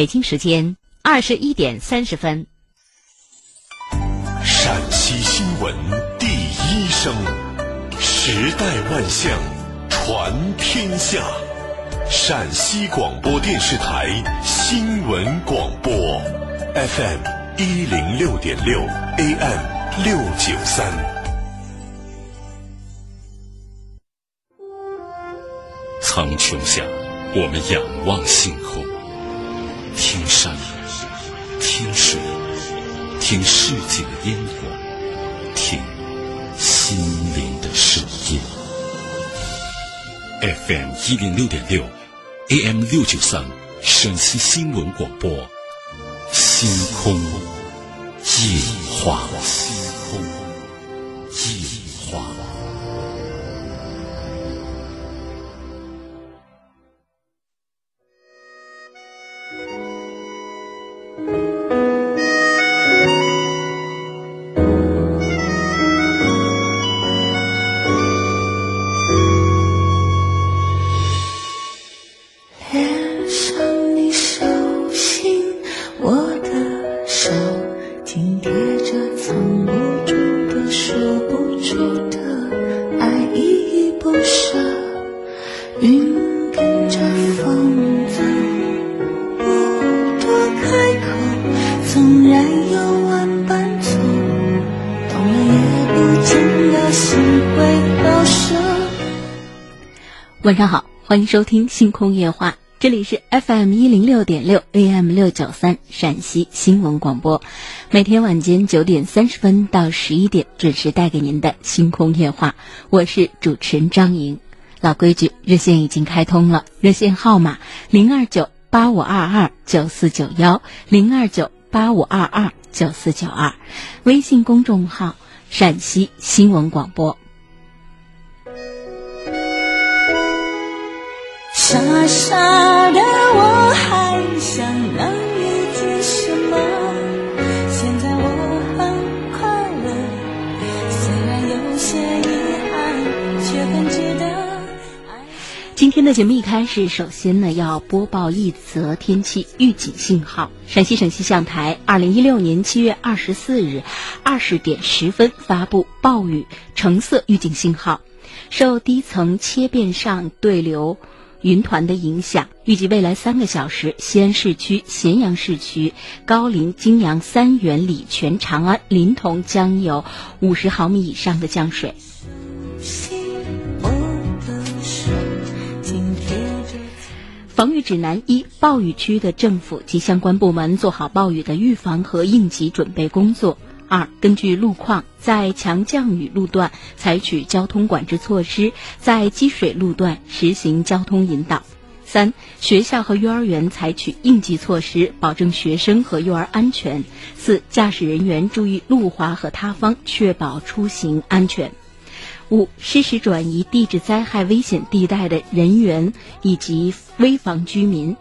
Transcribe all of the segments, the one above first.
北京时间二十一点三十分。陕西新闻第一声，时代万象，传天下。陕西广播电视台新闻广播，FM 一零六点六，AM 六九三。苍穹下，我们仰望星空，听山，听水，听世界的烟火，听心灵的声音。FM 一零六点六，AM 六九三，陕西新闻广播，星空夜话。晚上好，欢迎收听《星空夜话》，这里是 FM 一零六点六 AM 六九三陕西新闻广播，每天晚间九点三十分到十一点准时带给您的《星空夜话》，我是主持人张莹。老规矩，热线已经开通了，热线号码零二九八五二二九四九幺零二九八五二二九四九二，微信公众号陕西新闻广播。傻傻的我还想能遇见什么？现在我很快乐，虽然有些遗憾，却很值得。今天的节目一开始，首先呢要播报一则天气预警信号。陕西省气象台二零一六年七月二十四日二十点十分发布暴雨橙色预警信号，受低层切变上对流。云团的影响，预计未来三个小时，西安市区、咸阳市区、高陵、泾阳、三原、礼泉、长安、临潼将有五十毫米以上的降水。防御指南一：暴雨区的政府及相关部门做好暴雨的预防和应急准备工作。二、根据路况，在强降雨路段采取交通管制措施，在积水路段实行交通引导。三、学校和幼儿园采取应急措施，保证学生和幼儿安全。四、驾驶人员注意路滑和塌方，确保出行安全。五、适时转移地质灾害危险地带的人员以及危房居民。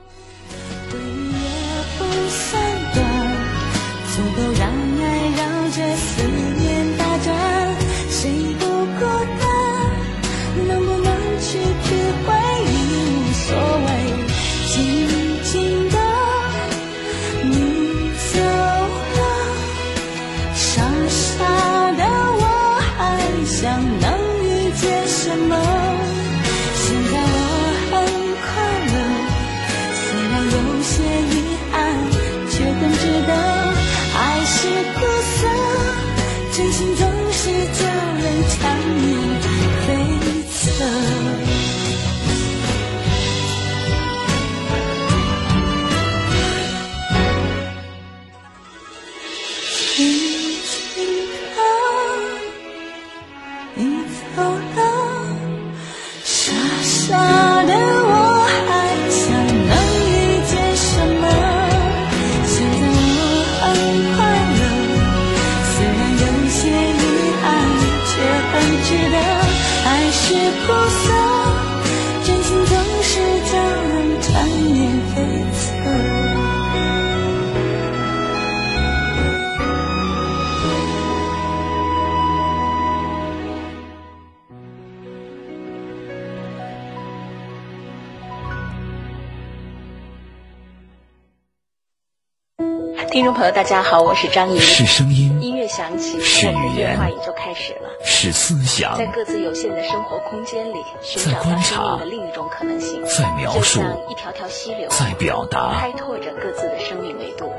听众朋友，大家好，我是张莹。是声音，音乐响起，是语言话也就开始了。是思想，在各自有限的生活空间里，寻在找生观察命的另一种可能性，在描述一条条溪流，在表达开拓着各自的生命维度。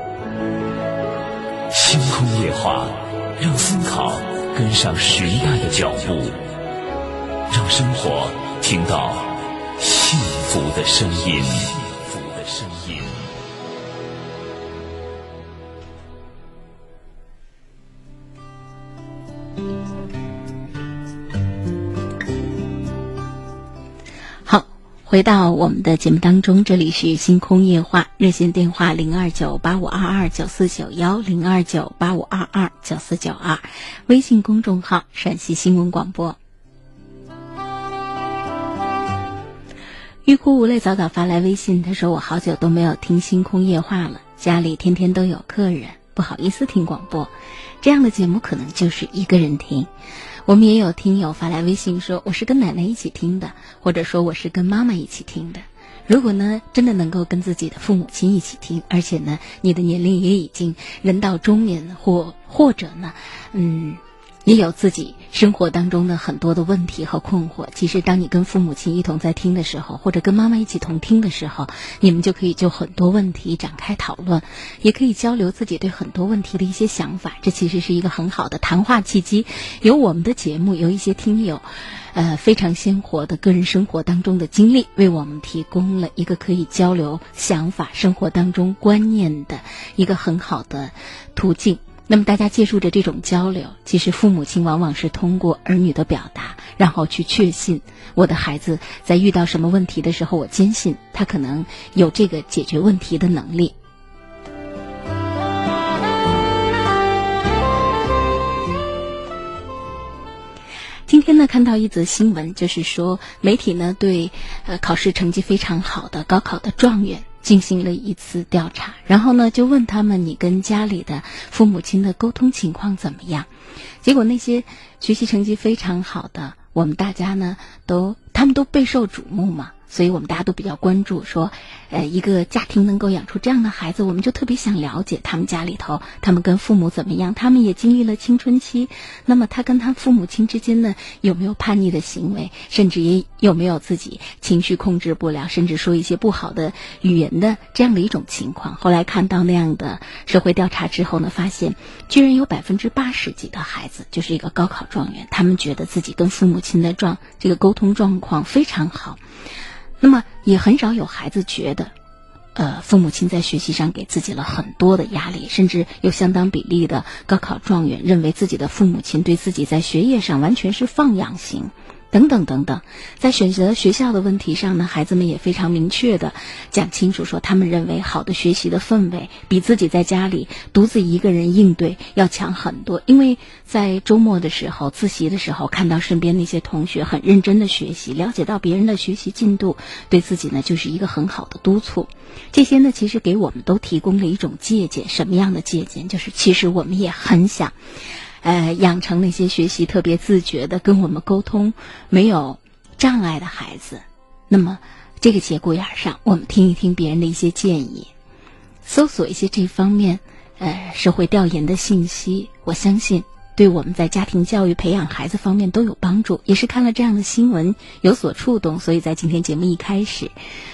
星空夜话，让思考跟上时代的脚步，让生活听到幸福的声音。幸福的声音。回到我们的节目当中，这里是星空夜话，热线电话零二九八五二二九四九幺零二九八五二二九四九二，微信公众号陕西新闻广播。欲哭无泪早早发来微信，他说：“我好久都没有听星空夜话了，家里天天都有客人，不好意思听广播。这样的节目可能就是一个人听。我们也有听友发来微信说，我是跟奶奶一起听的，或者说我是跟妈妈一起听的。如果呢，真的能够跟自己的父母亲一起听，而且呢，你的年龄也已经人到中年，或或者呢，嗯。”也有自己生活当中的很多的问题和困惑。其实，当你跟父母亲一同在听的时候，或者跟妈妈一起同听的时候，你们就可以就很多问题展开讨论，也可以交流自己对很多问题的一些想法。这其实是一个很好的谈话契机。有我们的节目，有一些听友，呃，非常鲜活的个人生活当中的经历，为我们提供了一个可以交流想法、生活当中观念的一个很好的途径。那么大家借助着这种交流，其实父母亲往往是通过儿女的表达，然后去确信我的孩子在遇到什么问题的时候，我坚信他可能有这个解决问题的能力。今天呢，看到一则新闻，就是说媒体呢对呃考试成绩非常好的高考的状元。进行了一次调查，然后呢，就问他们你跟家里的父母亲的沟通情况怎么样？结果那些学习成绩非常好的，我们大家呢都他们都备受瞩目嘛。所以我们大家都比较关注，说，呃，一个家庭能够养出这样的孩子，我们就特别想了解他们家里头，他们跟父母怎么样，他们也经历了青春期，那么他跟他父母亲之间呢，有没有叛逆的行为，甚至也有没有自己情绪控制不了，甚至说一些不好的语言的这样的一种情况。后来看到那样的社会调查之后呢，发现居然有百分之八十几的孩子，就是一个高考状元，他们觉得自己跟父母亲的状这个沟通状况非常好。那么也很少有孩子觉得，呃，父母亲在学习上给自己了很多的压力，甚至有相当比例的高考状元认为自己的父母亲对自己在学业上完全是放养型。等等等等，在选择学校的问题上呢，孩子们也非常明确的讲清楚，说他们认为好的学习的氛围比自己在家里独自一个人应对要强很多。因为在周末的时候自习的时候，看到身边那些同学很认真的学习，了解到别人的学习进度，对自己呢就是一个很好的督促。这些呢，其实给我们都提供了一种借鉴。什么样的借鉴？就是其实我们也很想。呃，养成那些学习特别自觉的、跟我们沟通没有障碍的孩子。那么，这个节骨眼上，我们听一听别人的一些建议，搜索一些这方面呃社会调研的信息，我相信对我们在家庭教育、培养孩子方面都有帮助。也是看了这样的新闻有所触动，所以在今天节目一开始。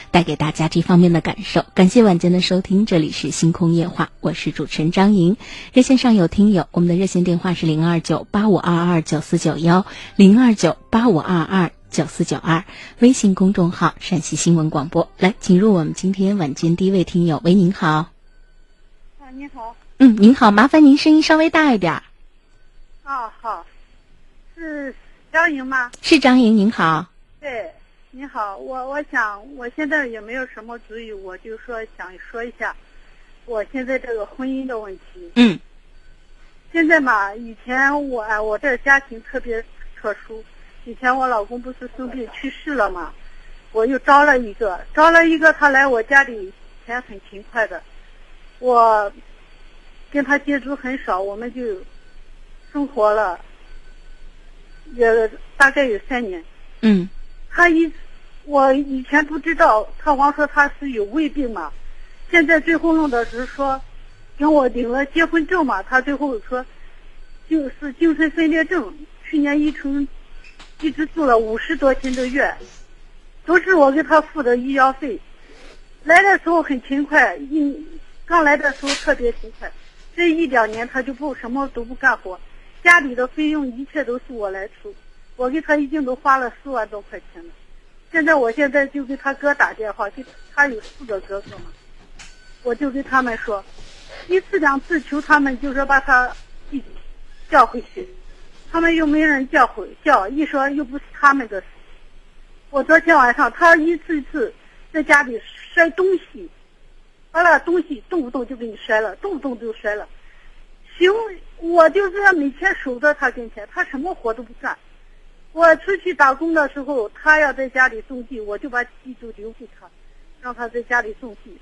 带给大家这方面的感受，感谢晚间的收听，这里是星空夜话，我是主持人张莹。热线上有听友，我们的热线电话是零二九八五二二九四九幺零二九八五二二九四九二，微信公众号陕西新闻广播。来，请入我们今天晚间第一位听友，喂，您好。啊，您好。嗯，您好，麻烦您声音稍微大一点。啊，好，是张莹吗？是张莹，您好。对。你好，我我想我现在也没有什么主意，我就说想说一下，我现在这个婚姻的问题。嗯。现在嘛，以前我我这家庭特别特殊，以前我老公不是生病去世了嘛，我又招了一个，招了一个他来我家里，钱很勤快的，我跟他接触很少，我们就生活了，也大概有三年。嗯。他一。我以前不知道，他光说他是有胃病嘛，现在最后弄的是说，跟我领了结婚证嘛，他最后说就是精神分裂症，去年一成一直住了五十多天的院，都是我给他付的医药费。来的时候很勤快，一刚来的时候特别勤快，这一两年他就不什么都不干活，家里的费用一切都是我来出，我给他已经都花了四万多块钱了。现在我现在就给他哥打电话，就他有四个哥哥嘛，我就跟他们说，一次两次求他们就说把他弟弟叫回去，他们又没人叫回叫，一说又不是他们的事。我昨天晚上他一次一次在家里摔东西，把那东西动不动就给你摔了，动不动就摔了。行，我就是要每天守在他跟前，他什么活都不干。我出去打工的时候，他要在家里种地，我就把地就留给他，让他在家里种地。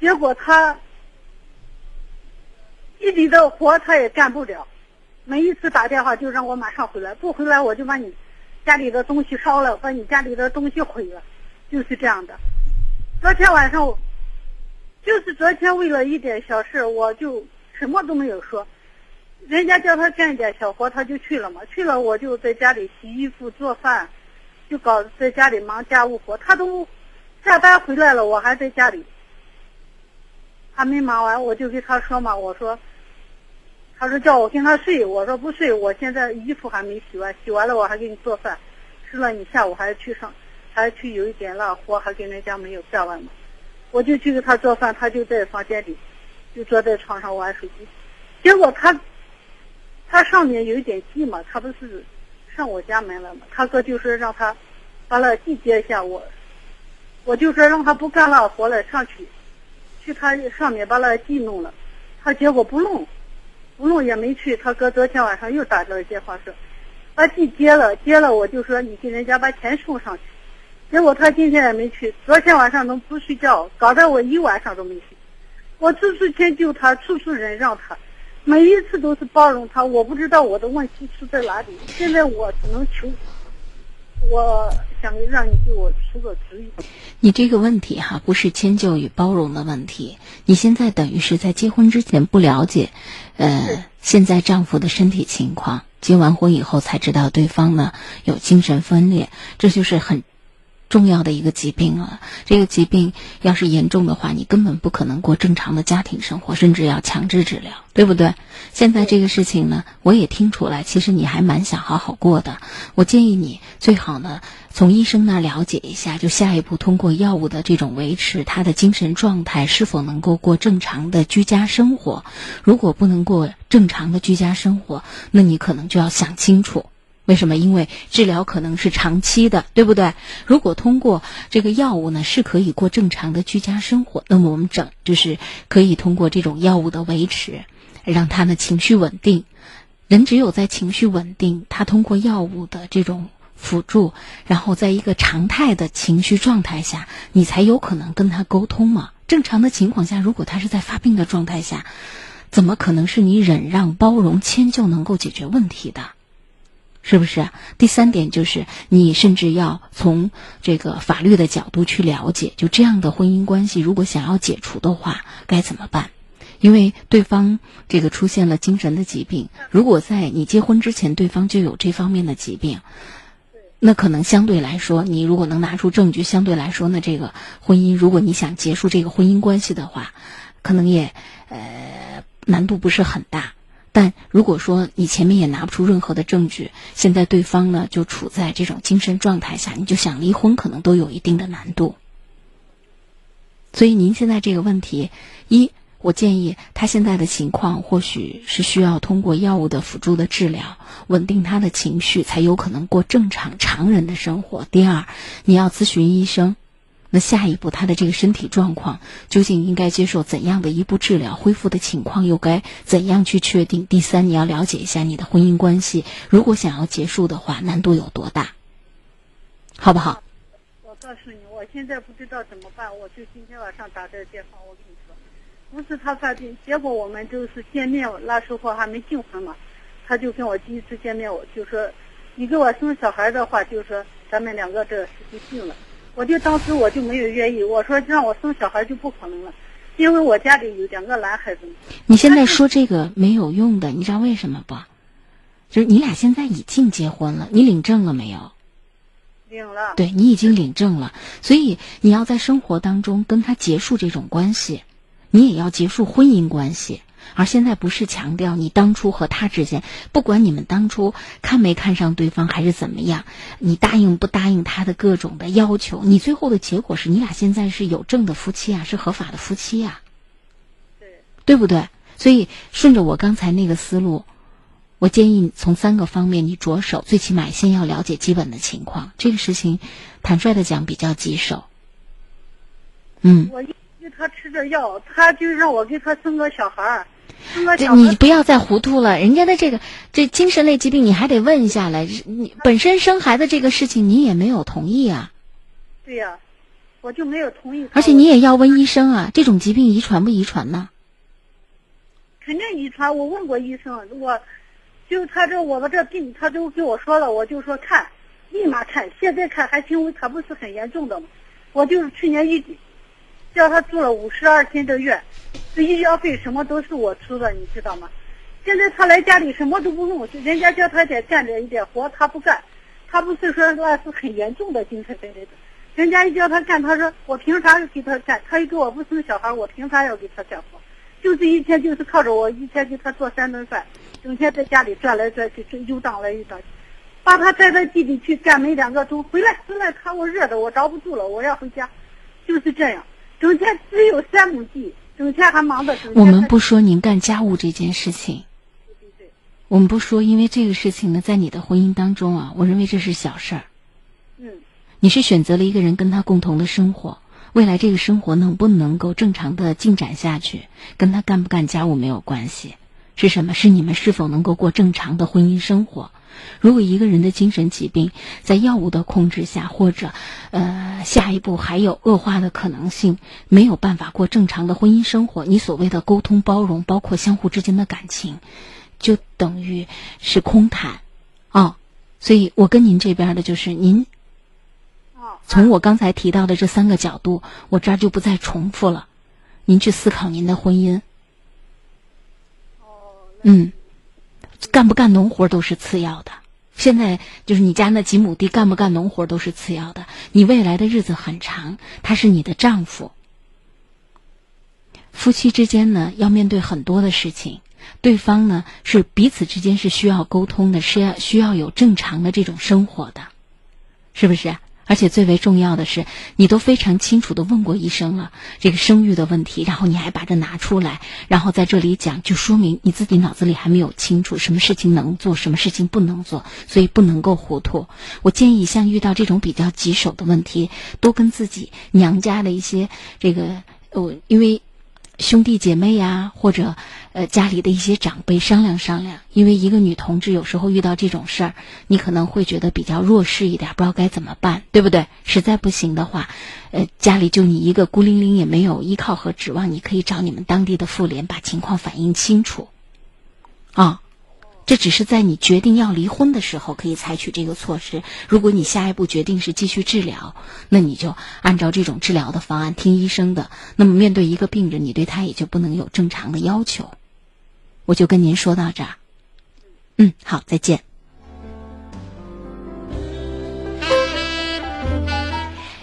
结果他地里的活他也干不了，每一次打电话就让我马上回来，不回来我就把你家里的东西烧了，把你家里的东西毁了，就是这样的。昨天晚上，就是昨天为了一点小事，我就什么都没有说。人家叫他干一点小活，他就去了嘛。去了，我就在家里洗衣服、做饭，就搞在家里忙家务活。他都下班回来了，我还在家里，还没忙完，我就跟他说嘛，我说，他说叫我跟他睡，我说不睡，我现在衣服还没洗完，洗完了我还给你做饭，吃了你下午还要去上，还要去有一点那活还跟人家没有干完嘛，我就去给他做饭，他就在房间里，就坐在床上玩手机，结果他。他上面有一点地嘛，他不是上我家门了嘛？他哥就说让他把那地接一下我，我就说让他不干那活了，上去去他上面把那地弄了。他结果不弄，不弄也没去。他哥昨天晚上又打了电话说把地接了，接了我就说你给人家把钱送上去。结果他今天也没去，昨天晚上都不睡觉，搞得我一晚上都没睡。我处处迁就他，处处忍让他。每一次都是包容他，我不知道我的问题出在哪里。现在我只能求，我想让你给我出个主意。你这个问题哈，不是迁就与包容的问题。你现在等于是在结婚之前不了解，呃，现在丈夫的身体情况，结完婚以后才知道对方呢有精神分裂，这就是很。重要的一个疾病了，这个疾病要是严重的话，你根本不可能过正常的家庭生活，甚至要强制治疗，对不对？现在这个事情呢，我也听出来，其实你还蛮想好好过的。我建议你最好呢，从医生那儿了解一下，就下一步通过药物的这种维持，他的精神状态是否能够过正常的居家生活。如果不能过正常的居家生活，那你可能就要想清楚。为什么？因为治疗可能是长期的，对不对？如果通过这个药物呢，是可以过正常的居家生活，那么我们整就是可以通过这种药物的维持，让他的情绪稳定。人只有在情绪稳定，他通过药物的这种辅助，然后在一个常态的情绪状态下，你才有可能跟他沟通嘛。正常的情况下，如果他是在发病的状态下，怎么可能是你忍让、包容、迁就能够解决问题的？是不是？第三点就是，你甚至要从这个法律的角度去了解，就这样的婚姻关系，如果想要解除的话，该怎么办？因为对方这个出现了精神的疾病，如果在你结婚之前，对方就有这方面的疾病，那可能相对来说，你如果能拿出证据，相对来说呢，这个婚姻，如果你想结束这个婚姻关系的话，可能也呃难度不是很大。但如果说你前面也拿不出任何的证据，现在对方呢就处在这种精神状态下，你就想离婚，可能都有一定的难度。所以您现在这个问题，一，我建议他现在的情况或许是需要通过药物的辅助的治疗，稳定他的情绪，才有可能过正常常人的生活。第二，你要咨询医生。那下一步，他的这个身体状况究竟应该接受怎样的一步治疗？恢复的情况又该怎样去确定？第三，你要了解一下你的婚姻关系，如果想要结束的话，难度有多大？好不好？我告诉你，我现在不知道怎么办，我就今天晚上打这个电话，我跟你说，不是他发病，结果我们就是见面，那时候还没订婚嘛，他就跟我第一次见面，我就说，你给我生小孩的话，就说咱们两个这事情定了。我就当时我就没有愿意，我说让我生小孩就不可能了，因为我家里有两个男孩子。你现在说这个没有用的，你知道为什么不？就是你俩现在已经结婚了，你领证了没有？领了。对你已经领证了，所以你要在生活当中跟他结束这种关系，你也要结束婚姻关系。而现在不是强调你当初和他之间，不管你们当初看没看上对方还是怎么样，你答应不答应他的各种的要求，你最后的结果是你俩现在是有证的夫妻啊，是合法的夫妻啊，对，对不对？所以顺着我刚才那个思路，我建议你从三个方面你着手，最起码先要了解基本的情况。这个事情，坦率的讲比较棘手。嗯，我一给他吃着药，他就让我给他生个小孩儿，生个这小你不要再糊涂了，人家的这个这精神类疾病你还得问下来，你本身生孩子这个事情你也没有同意啊，对呀、我就没有同意。而且你也要问医生啊，这种疾病遗传不遗传呢？肯定遗传，我问过医生，我就他这我们这病，他都跟我说了，我就说看，立马看，现在看还轻微，他不是很严重的嘛？我就是去年一底叫他住了五十二天的院，这医药费什么都是我出的，你知道吗？现在他来家里什么都不用，人家叫他得干点一点活，他不干，他不是说那是很严重的精神分裂症，人家一叫他干，他说我凭啥给他干？他又给我不生小孩，我凭啥要给他干活？就是一天就是靠着我一天给他做三顿饭，整天在家里转来转去，这游荡来游荡去，把他带到地里去干没两个钟，回来回来看我热的我着不住了，我要回家，就是这样，整天只有三亩地，整天还忙着我们不说您干家务这件事情，我们不说，因为这个事情呢，在你的婚姻当中啊，我认为这是小事儿。嗯你是选择了一个人跟他共同的生活，未来这个生活能不能够正常的进展下去，跟他干不干家务没有关系。是什么？是你们是否能够过正常的婚姻生活？如果一个人的精神疾病在药物的控制下，或者呃下一步还有恶化的可能性，没有办法过正常的婚姻生活，你所谓的沟通包容，包括相互之间的感情，就等于是空谈，哦。所以我跟您这边的就是您哦从我刚才提到的这三个角度，我这儿就不再重复了。您去思考您的婚姻。嗯，干不干农活都是次要的。现在就是你家那几亩地干不干农活都是次要的。你未来的日子很长，他是你的丈夫。夫妻之间呢，要面对很多的事情，对方呢是彼此之间是需要沟通的，是要需要有正常的这种生活的，是不是？而且最为重要的是，你都非常清楚的问过医生了这个生育的问题，然后你还把这拿出来，然后在这里讲，就说明你自己脑子里还没有清楚什么事情能做，什么事情不能做，所以不能够糊涂。我建议，像遇到这种比较棘手的问题，多跟自己娘家的一些这个呃，因为。兄弟姐妹呀、或者呃家里的一些长辈商量商量，因为一个女同志有时候遇到这种事儿，你可能会觉得比较弱势一点，不知道该怎么办，对不对？实在不行的话，呃，家里就你一个孤零零，也没有依靠和指望，你可以找你们当地的妇联把情况反映清楚。啊，这只是在你决定要离婚的时候可以采取这个措施。如果你下一步决定是继续治疗，那你就按照这种治疗的方案听医生的。那么面对一个病人，你对他也就不能有正常的要求。我就跟您说到这儿。嗯，好，再见。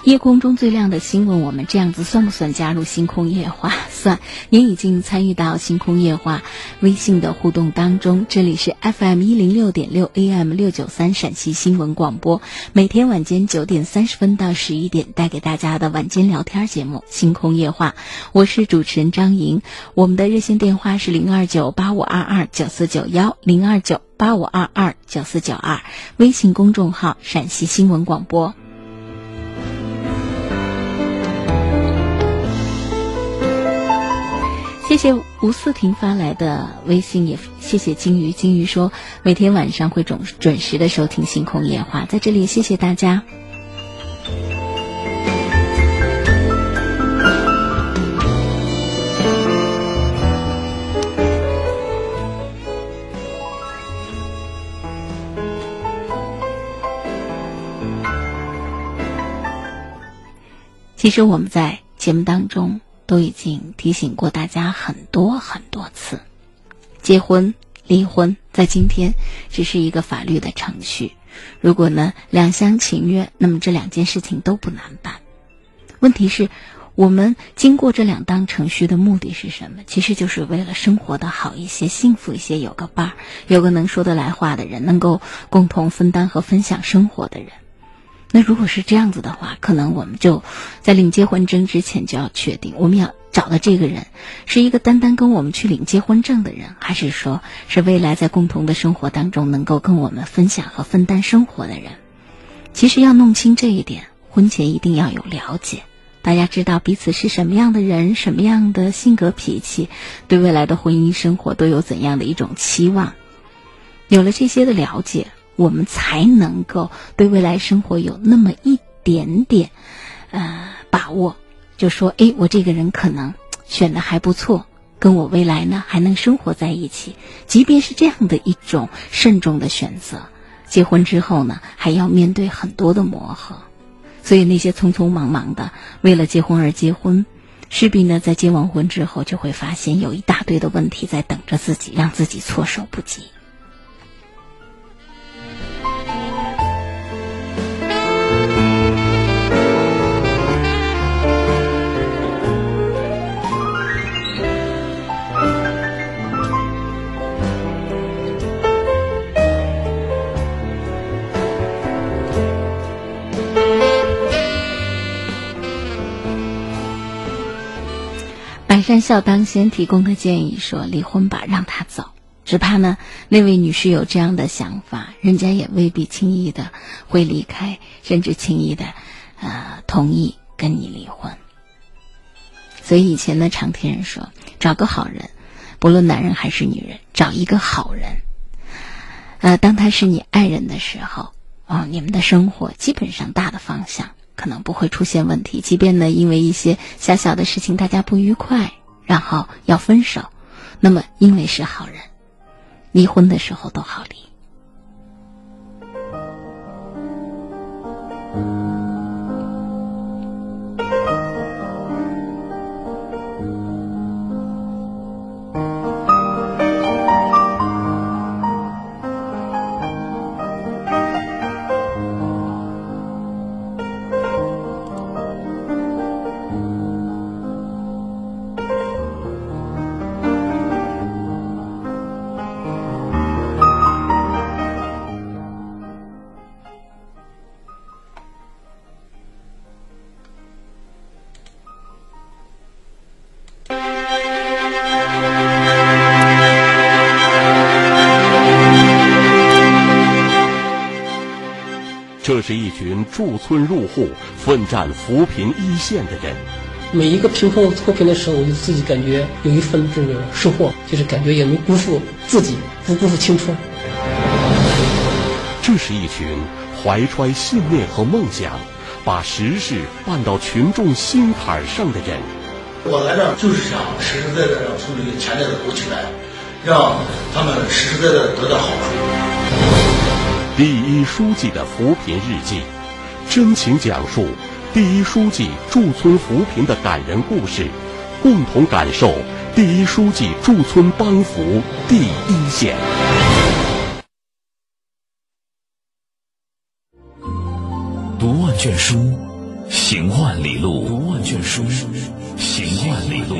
夜空中最亮的星，问，我们这样子算不算加入星空夜话？算，您已经参与到星空夜话微信的互动当中。这里是 FM 一零六点六 AM 六九三陕西新闻广播，每天晚间九点三十分到十一点带给大家的晚间聊天节目《星空夜话》，我是主持人张莹。我们的热线电话是零二九八五二二九四九幺零二九八五二二九四九二，微信公众号陕西新闻广播。谢谢吴思婷发来的微信，也谢谢金鱼。金鱼说每天晚上会准准时的收听《星空夜话》，在这里谢谢大家。其实我们在节目当中都已经提醒过大家很多很多次，结婚、离婚在今天只是一个法律的程序。如果呢两厢情愿，那么这两件事情都不难办。问题是，我们经过这两档程序的目的是什么？其实就是为了生活的好一些、幸福一些，有个伴儿，有个能说得来话的人，能够共同分担和分享生活的人。那如果是这样子的话，可能我们就在领结婚证之前就要确定，我们要找的这个人是一个单单跟我们去领结婚证的人，还是说是未来在共同的生活当中能够跟我们分享和分担生活的人？其实要弄清这一点，婚前一定要有了解，大家知道彼此是什么样的人，什么样的性格脾气，对未来的婚姻生活都有怎样的一种期望。有了这些的了解。我们才能够对未来生活有那么一点点，呃，把握。就说，哎，我这个人可能选的还不错，跟我未来呢还能生活在一起。即便是这样的一种慎重的选择，结婚之后呢，还要面对很多的磨合。所以那些匆匆忙忙的为了结婚而结婚，势必呢在结完婚之后就会发现有一大堆的问题在等着自己，让自己措手不及。山笑当先提供的建议说：“离婚吧，让他走。只怕呢，那位女士有这样的想法，人家也未必轻易的会离开，甚至轻易的，呃，同意跟你离婚。所以以前呢，常听人说，找个好人，不论男人还是女人，找一个好人。呃，当他是你爱人的时候，啊，你们的生活基本上大的方向。”可能不会出现问题，即便呢，因为一些小小的事情大家不愉快，然后要分手，那么因为是好人，离婚的时候都好离。是一群驻村入户、奋战扶贫一线的人。每一个贫困脱贫的时候，我就自己感觉有一份这个收获，就是感觉也没辜负自己，不辜负青春。这是一群怀揣信念和梦想，把实事办到群众心坎上的人。我来这儿就是想实实在在让村里钱袋子鼓起来，让他们实实在在得到好处。第一书记的扶贫日记，真情讲述第一书记驻村扶贫的感人故事，共同感受第一书记驻村帮扶第一线。读万卷书，行万里路；读万卷书，行万里路。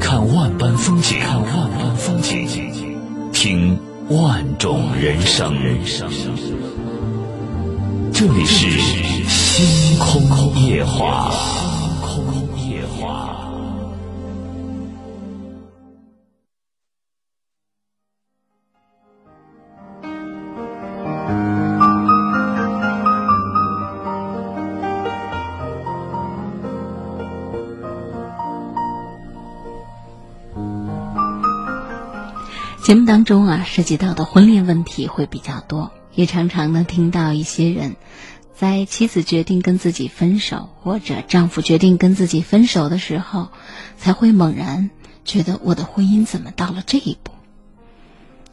看万般风景，看万般风景，听。万种人生，这里是星空夜话。节目当中啊，涉及到的婚恋问题会比较多，也常常呢听到一些人，在妻子决定跟自己分手，或者丈夫决定跟自己分手的时候，才会猛然觉得我的婚姻怎么到了这一步？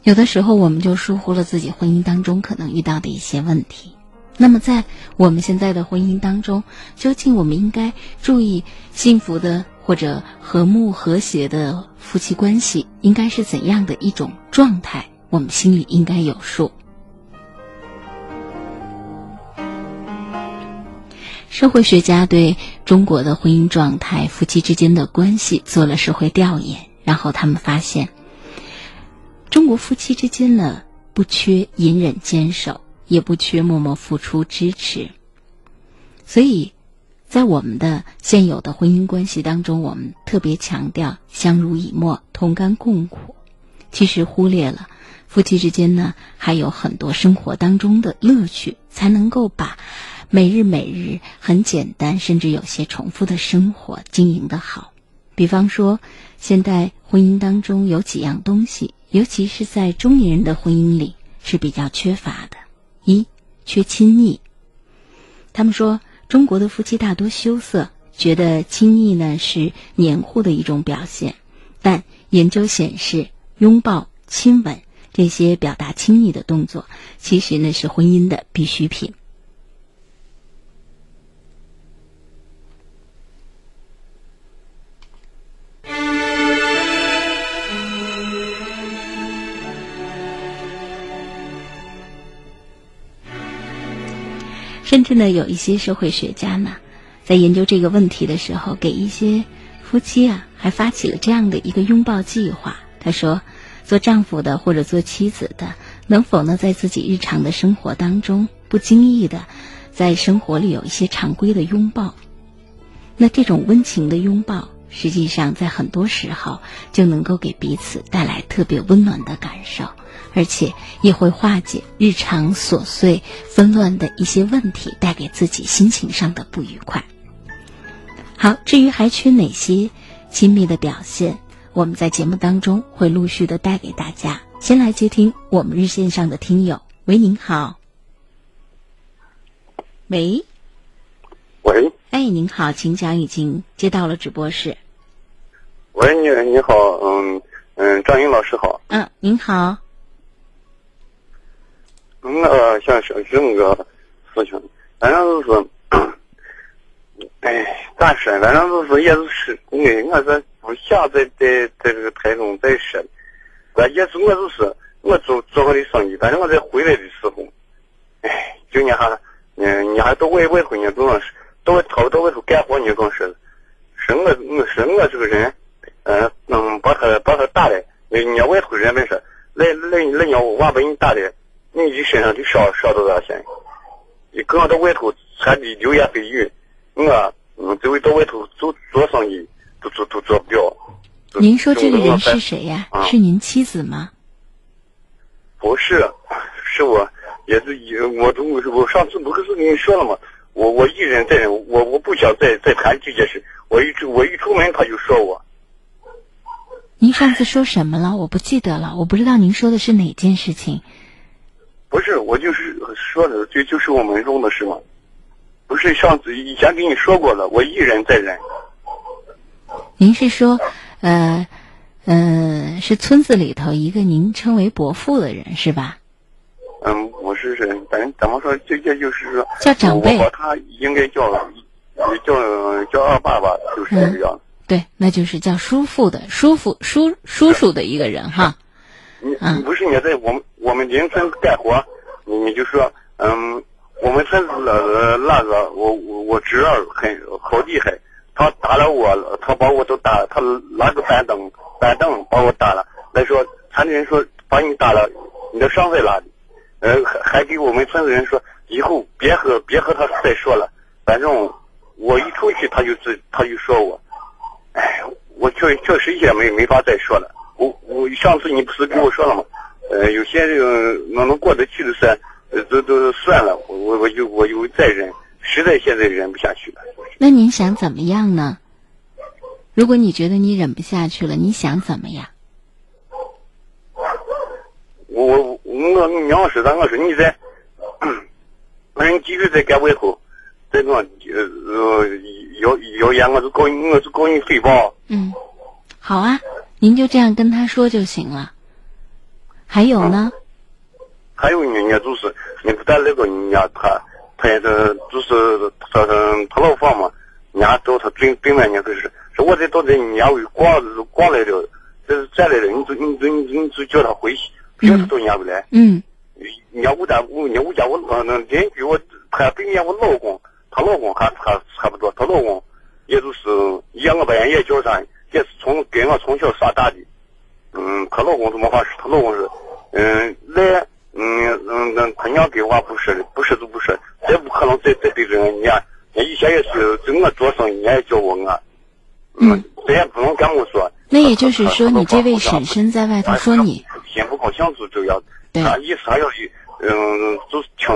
有的时候我们就疏忽了自己婚姻当中可能遇到的一些问题。那么在我们现在的婚姻当中，究竟我们应该注意幸福的？或者和睦和谐的夫妻关系应该是怎样的一种状态，我们心里应该有数。社会学家对中国的婚姻状态、夫妻之间的关系做了社会调研，然后他们发现，中国夫妻之间呢不缺隐忍坚守，也不缺默默付出支持。所以，在我们的现有的婚姻关系当中，我们特别强调相濡以沫、同甘共苦，其实忽略了夫妻之间呢还有很多生活当中的乐趣，才能够把。每日每日很简单，甚至有些重复的生活经营的好。比方说，现代婚姻当中有几样东西，尤其是在中年人的婚姻里是比较缺乏的。一，缺亲昵。他们说，中国的夫妻大多羞涩，觉得亲昵呢是黏糊的一种表现。但研究显示，拥抱、亲吻这些表达亲昵的动作，其实呢是婚姻的必需品。甚至呢，有一些社会学家呢，在研究这个问题的时候，给一些夫妻啊，还发起了这样的一个拥抱计划。他说，做丈夫的或者做妻子的，能否呢，在自己日常的生活当中，不经意的，在生活里有一些常规的拥抱？那这种温情的拥抱，实际上在很多时候就能够给彼此带来特别温暖的感受。而且也会化解日常琐碎纷乱的一些问题，带给自己心情上的不愉快。好，至于还缺哪些亲密的表现，我们在节目当中会陆续的带给大家。先来接听我们日线上的听友，喂，您好。喂，喂，哎，您好，请讲，已经接到了直播室。喂，你你好，嗯嗯，张英老师好。嗯，您好。我想说是那个事情，反正就是，哎，咋说？反正就是也是，我我是不想在在在这个台中再说，关键是我就是我做做我的生意，反正我在回来的时候，哎，就你还，嗯，你还到外外头呢，总是到外头到外头干活，你总是，是我我是我这个人，嗯嗯，把他把他打的，人家外头人们说，来来来，人家娃把你打的。你一身上就烧烧多少钱？你刚到外头穿的流言蜚语，我嗯，这回到外头做做生意都做都做不了。您说这个人是谁呀？是您妻子吗？不是，是我，也是一我都我上次不是跟你说了吗？我我一人在，我我不想再再谈这件事。我一出我一出门他就说我。您上次说什么了？我不记得了，我不知道您说的是哪件事情。不是，我就是说的，就就是我们用的是吗。不是上次以前跟你说过了，我一忍再忍。您是说，呃，嗯，是村子里头一个您称为伯父的人是吧？嗯，我是是，反正怎么说，这这就是说，叫长辈。我他应该叫叫叫二爸爸，就是这样。对，那就是叫叔父的叔父叔叔叔的一个人哈。你不是你在我们我们邻村干活，你就说，嗯，我们村子那那个我我我侄儿很好厉害，他打了我，他把我都打，他拿个板凳板凳把我打了。再说村里人说把你打了，你的伤在哪里？呃，还还给我们村子人说以后别和别和他再说了，反正我一出去他就自他就说我，哎，我确确实也没没法再说了。我我上次你不是跟我说了吗？呃，有些这个能能过得去的事，呃，都都算了。我我我就我就再忍，实在现在忍不下去了。那您想怎么样呢？如果你觉得你忍不下去了，你想怎么样？我我我你要是咱我说你在，我说你继续在干外头，再弄呃呃谣谣言，我就告你，我就告你诽谤。嗯，好啊。您就这样跟他说就行了。还有呢？还有人家就是你不但那个人家他，他也是就是他他他老房嘛，人家找他对对面人家就是说我这都在人家为广广来了，这是再来了，你就你就你就你就叫他回去，平时都人家不来。嗯人家我家我人家我家我呃那邻居我他对面我老公，他老公还还差不多，他老公也就是养我半夜也叫上，也是从跟我从小耍大的。嗯，她老公是么话事？她老公是嗯来嗯嗯那他娘给我不是的，不是就不是，再不可能再再对着人家，人以前也是跟我做生意，人家也叫我俺。嗯，这也不能跟我说。那也就是说，你这位婶婶在外头说你，心不高兴就这样。对他意思还要嗯，就是听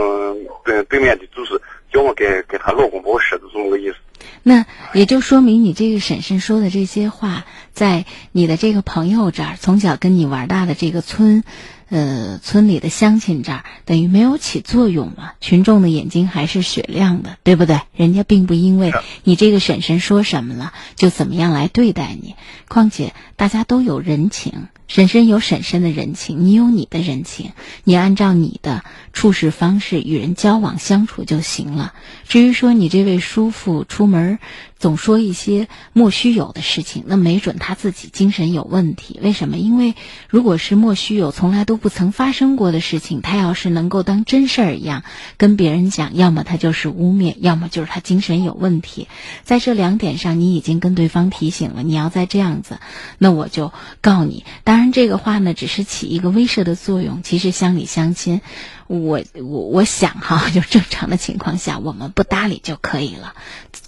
对对面的，就是叫我给给她老公把我说就这么个意思。那也就说明你这个婶婶说的这些话，在你的这个朋友这儿，从小跟你玩大的这个村，呃，村里的乡亲这儿，等于没有起作用嘛。群众的眼睛还是雪亮的，对不对？人家并不因为你这个婶婶说什么了，就怎么样来对待你。况且大家都有人情。婶婶有婶婶的人情，你有你的人情，你按照你的处事方式与人交往相处就行了。至于说你这位叔父出门总说一些莫须有的事情，那没准他自己精神有问题。为什么？因为如果是莫须有、从来都不曾发生过的事情，他要是能够当真事儿一样跟别人讲，要么他就是污蔑，要么就是他精神有问题。在这两点上，你已经跟对方提醒了，你要再这样子，那我就告你。当然。这个话呢，只是起一个威慑的作用。其实乡里乡亲，我我我想哈，就正常的情况下，我们不搭理就可以了，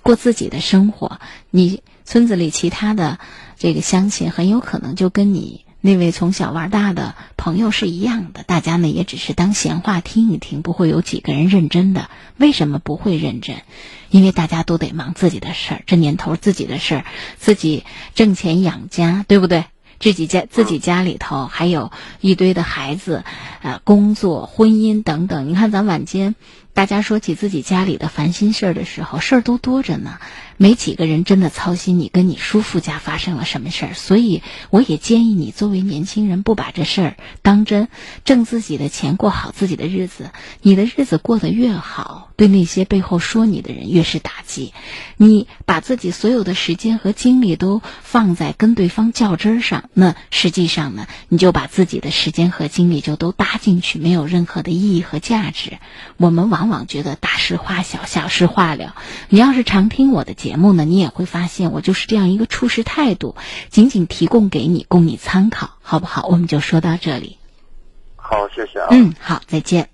过自己的生活。你村子里其他的这个乡亲，很有可能就跟你那位从小玩大的朋友是一样的。大家呢，也只是当闲话听一听，不会有几个人认真的。为什么不会认真？因为大家都得忙自己的事儿，这年头自己的事儿，自己挣钱养家，对不对？自己家自己家里头还有一堆的孩子，呃，工作、婚姻等等。你看，咱晚间大家说起自己家里的烦心事儿的时候，事儿都多着呢，没几个人真的操心你跟你叔父家发生了什么事儿。所以，我也建议你作为年轻人，不把这事儿当真，挣自己的钱，过好自己的日子。你的日子过得越好，对那些背后说你的人越是打击。你把自己所有的时间和精力都放在跟对方较真儿上。那实际上呢，你就把自己的时间和精力就都搭进去，没有任何的意义和价值。我们往往觉得大事化小，小事化了。你要是常听我的节目呢，你也会发现我就是这样一个处事态度，仅仅提供给你，供你参考，好不好？我们就说到这里。好，谢谢啊。嗯，好，再见。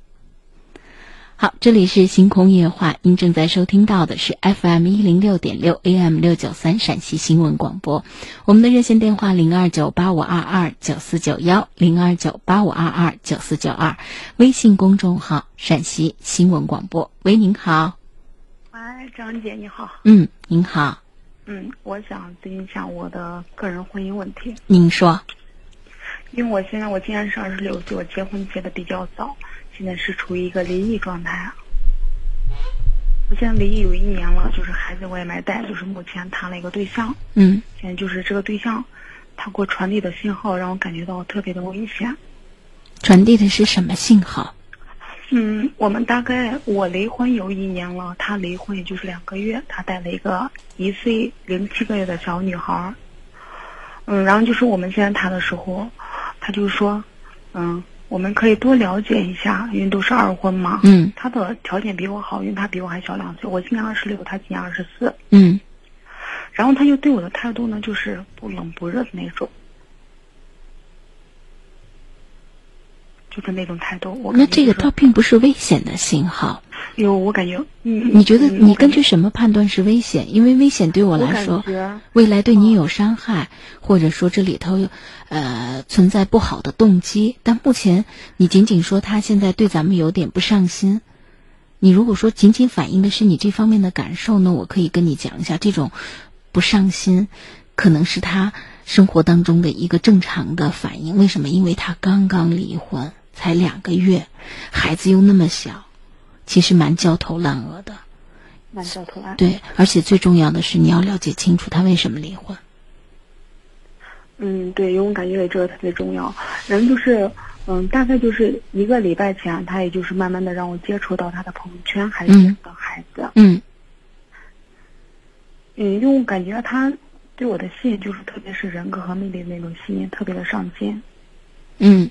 好，这里是星空夜话，您正在收听到的是 FM 一零六点六 AM 六九三陕西新闻广播。我们的热线电话零二九八五二二九四九幺零二九八五二二九四九二，微信公众号陕西新闻广播。喂，您好。喂，张姐你好。嗯，您好。嗯，我想咨询一下我的个人婚姻问题。您说。因为我现在我今年是二十六岁，我结婚结的比较早。现在是处于一个离异状态，我现在离异有一年了，就是孩子我也没带，就是目前谈了一个对象。嗯。现在就是这个对象，他给我传递的信号让我感觉到特别的危险。传递的是什么信号？嗯，我们大概我离婚有一年了，他离婚也就是两个月，他带了一个一岁零七个月的小女孩。嗯，然后就是我们现在谈的时候，他就说，嗯。我们可以多了解一下，因为都是二婚嘛。嗯。他的条件比我好，因为他比我还小两岁。我今年二十六，他今年二十四。嗯。然后他就对我的态度呢，就是不冷不热的那种，就是那种态度。我那这个倒并不是危险的信号。有，我感觉。嗯。你觉得你根据什么判断是危险？因为危险对我来说，未来对你有伤害，或者说这里头呃存在不好的动机。但目前你仅仅说他现在对咱们有点不上心，你如果说仅仅反映的是你这方面的感受呢，我可以跟你讲一下，这种不上心可能是他生活当中的一个正常的反应。为什么？因为他刚刚离婚，才两个月，孩子又那么小。其实蛮焦头烂额的，蛮焦头烂。对，而且最重要的是，你要了解清楚他为什么离婚。嗯，对，因为我感觉这个特别重要。人就是，嗯，大概就是一个礼拜前，他也就是慢慢的让我接触到他的朋友圈，还是的孩子。嗯。嗯，因为我感觉他对我的吸引就是，特别是人格和魅力的那种吸引，特别的上进。嗯，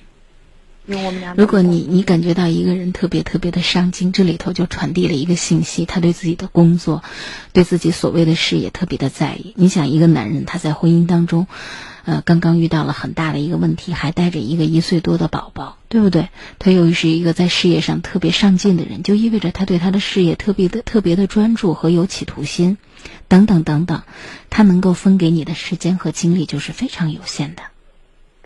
因为我们俩如果你你感觉到一个人特别特别的上进，这里头就传递了一个信息，他对自己的工作，对自己所谓的事业特别的在意。你想，一个男人他在婚姻当中，呃，刚刚遇到了很大的一个问题，还带着一个一岁多的宝宝，对不对？他又是一个在事业上特别上进的人，就意味着他对他的事业特别的特别的专注和有企图心，等等等等，他能够分给你的时间和精力就是非常有限的。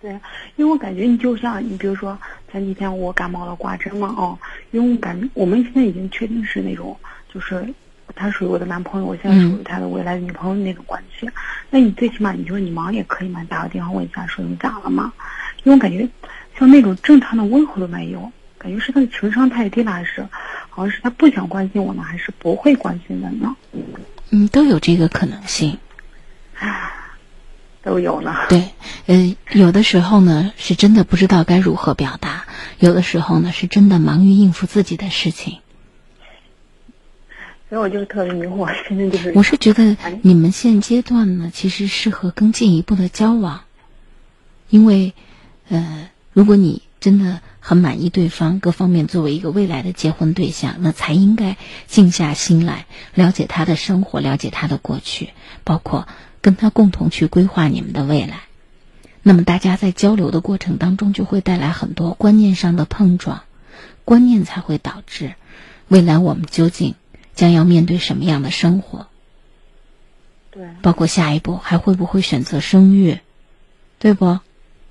对，因为我感觉你就像你，比如说前几天我感冒了挂针嘛，哦，因为我感我们现在已经确定是那种，就是他属于我的男朋友，我现在属于他的未来的女朋友那种关系。那你最起码你说你忙也可以嘛，打个电话问一下，说你咋了嘛？因为我感觉像那种正常的问候都没有，感觉是他的情商太低了，还是好像是他不想关心我呢，还是不会关心的呢？嗯，都有这个可能性。唉。都有呢。对，嗯，有的时候呢是真的不知道该如何表达，有的时候呢是真的忙于应付自己的事情。所以我就特别迷惑，就是。我是觉得你们现阶段呢，其实适合更进一步的交往，因为，呃，如果你真的很满意对方，各方面作为一个未来的结婚对象，那才应该静下心来了解他的生活，了解他的过去，包括。跟他共同去规划你们的未来，那么大家在交流的过程当中就会带来很多观念上的碰撞，观念才会导致未来我们究竟将要面对什么样的生活？对，包括下一步还会不会选择生育，对不？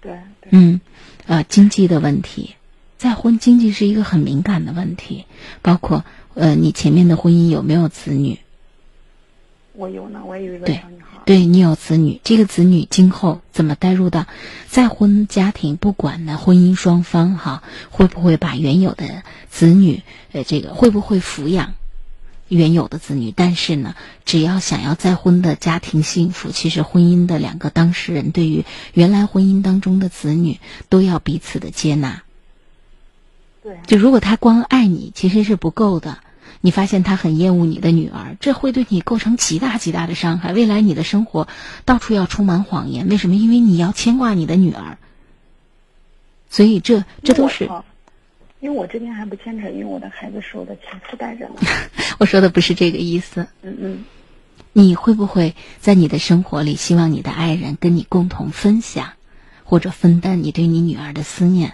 对，嗯，呃，经济的问题，再婚经济是一个很敏感的问题，包括呃，你前面的婚姻有没有子女？我有呢，我也有一个小女孩。对你有子女，这个子女今后怎么带入到再婚家庭？不管呢，婚姻双方哈，会不会把原有的子女，呃，这个会不会抚养原有的子女？但是呢，只要想要再婚的家庭幸福，其实婚姻的两个当事人对于原来婚姻当中的子女都要彼此的接纳。对，就如果他光爱你，其实是不够的。你发现他很厌恶你的女儿，这会对你构成极大极大的伤害。未来你的生活到处要充满谎言，为什么？因为你要牵挂你的女儿，所以这这都是。因为我这边还不牵扯，因为我的孩子是我的前夫带着呢。我说的不是这个意思。嗯嗯。你会不会在你的生活里希望你的爱人跟你共同分享，或者分担你对你女儿的思念？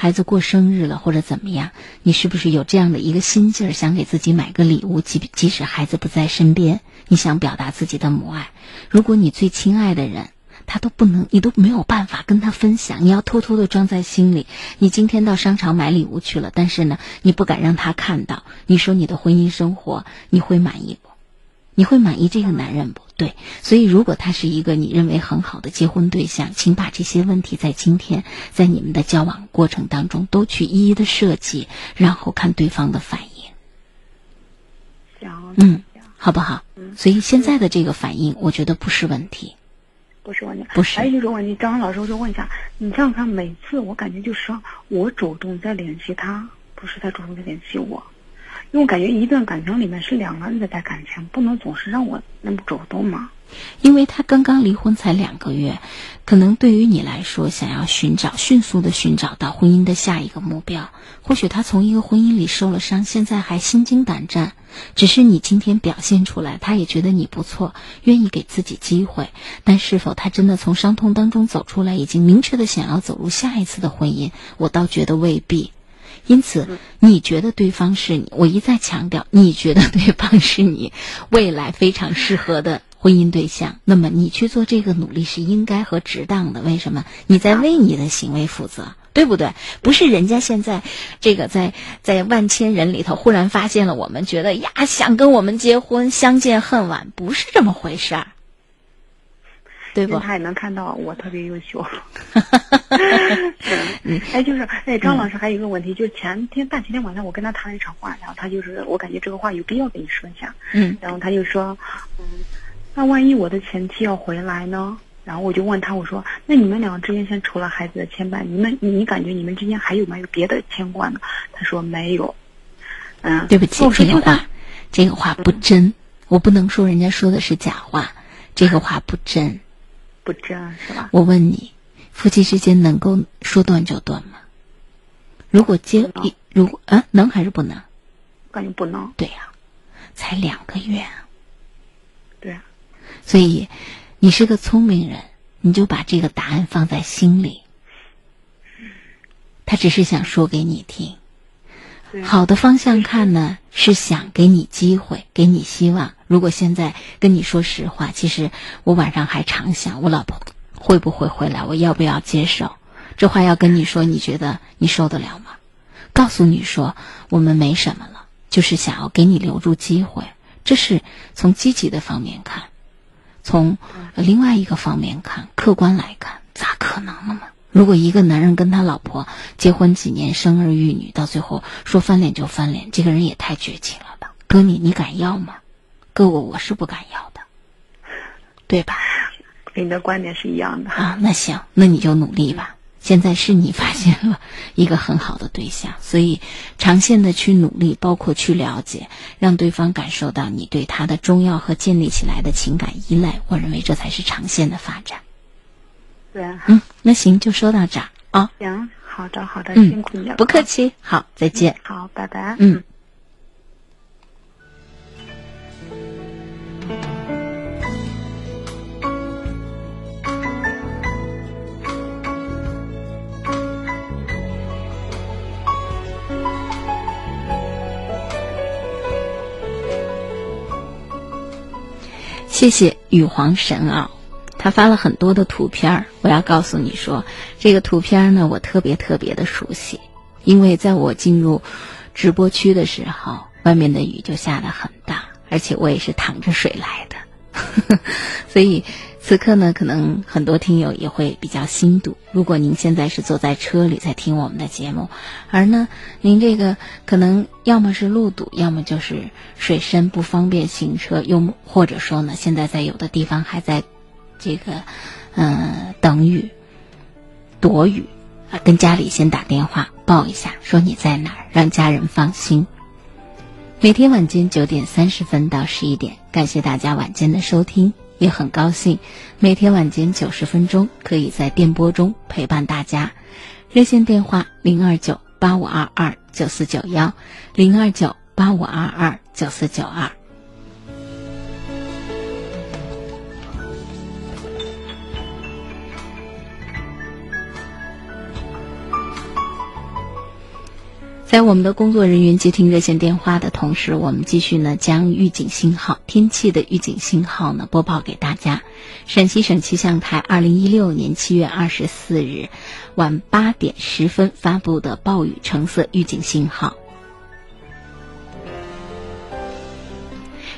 孩子过生日了，或者怎么样，你是不是有这样的一个心劲儿，想给自己买个礼物？即即使孩子不在身边，你想表达自己的母爱。如果你最亲爱的人，他都不能，你都没有办法跟他分享，你要偷偷的装在心里。你今天到商场买礼物去了，但是呢，你不敢让他看到。你说你的婚姻生活，你会满意不？你会满意这个男人不？对，所以如果他是一个你认为很好的结婚对象，请把这些问题在今天在你们的交往过程当中都去一一的设计，然后看对方的反应。行，嗯，好不好？嗯，所以现在的这个反应，我觉得不是问题，不是问题，不是。还有一个问题，张老师，我就问一下，你想想看，每次我感觉就是我主动在联系他，不是他主动在联系我。因为我感觉一段感情里面是两个人在带感情，不能总是让我那么主动嘛。因为他刚刚离婚才两个月，可能对于你来说，想要寻找迅速的寻找到婚姻的下一个目标，或许他从一个婚姻里受了伤，现在还心惊胆战。只是你今天表现出来，他也觉得你不错，愿意给自己机会。但是否他真的从伤痛当中走出来，已经明确的想要走入下一次的婚姻？我倒觉得未必。因此，你觉得对方是你？我一再强调，你觉得对方是你 未来非常适合的婚姻对象，那么你去做这个努力是应该和值当的。为什么？你在为你的行为负责，对不对？不是人家现在这个在在万千人里头忽然发现了我们，觉得呀想跟我们结婚，相见恨晚，不是这么回事儿。对不？他也能看到我特别优秀。嗯，哎，就是哎，张老师还有一个问题，就是前天大前天晚上我跟他谈了一场话，然后他就是我感觉这个话有必要跟你说一下。嗯。然后他就说，嗯，那万一我的前妻要回来呢？然后我就问他，我说，那你们两个之间先除了孩子的牵绊，你们你感觉你们之间还有没有别的牵挂呢？他说没有。嗯，对不起，这个话，这个话不真，我不能说人家说的是假话。这个话不真。不争是吧？我问你，夫妻之间能够说断就断吗？如果接一，如果啊，能还是不能？感觉不能。对呀、才两个月啊。对啊，所以你是个聪明人，你就把这个答案放在心里。他只是想说给你听。好的方向看呢，是想给你机会，给你希望。如果现在跟你说实话，其实我晚上还常想，我老婆会不会回来，我要不要接受？这话要跟你说，你觉得你受得了吗？告诉你说我们没什么了，就是想要给你留住机会，这是从积极的方面看。从另外一个方面看，客观来看，咋可能呢嘛？如果一个男人跟他老婆结婚几年，生儿育女，到最后说翻脸就翻脸，这个人也太绝情了吧？哥你，你敢要吗？哥我我是不敢要的，对吧？跟你的观点是一样的。啊，那行，那你就努力吧。现在是你发现了一个很好的对象，所以长线的去努力，包括去了解，让对方感受到你对他的重要和建立起来的情感依赖。我认为这才是长线的发展。对啊，嗯，那行，就说到这儿啊。行，好的好的，嗯辛苦你了。不客气，好，再见。好，拜拜。嗯。谢谢羽皇神奥，他发了很多的图片儿。我要告诉你说，这个图片儿呢，我特别特别的熟悉，因为在我进入直播区的时候，外面的雨就下得很大，而且我也是淌着水来的，所以此刻呢，可能很多听友也会比较心堵。如果您现在是坐在车里在听我们的节目，而呢，您这个可能要么是路堵，要么就是水深不方便行车，又或者说呢，现在在有的地方还在这个嗯、呃等雨、躲雨啊，跟家里先打电话报一下，说你在哪儿，让家人放心。每天晚间九点三十分到十一点，感谢大家晚间的收听，也很高兴每天晚间九十分钟可以在电波中陪伴大家。热线电话零二九八五二二九四九幺，零二九八五二二九四九二。在我们的工作人员接听热线电话的同时，我们继续呢将预警信号、天气的预警信号呢播报给大家。陕西省气象台二零一六年七月二十四日晚八点十分发布的暴雨橙色预警信号。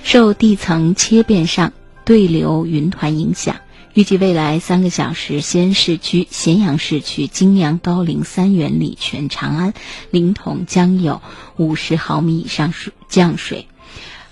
受地层切变上对流云团影响，预计未来三个小时，西安市区、咸阳市区、泾阳、高陵、三原、礼泉、长安、临潼将有五十毫米以上水降水。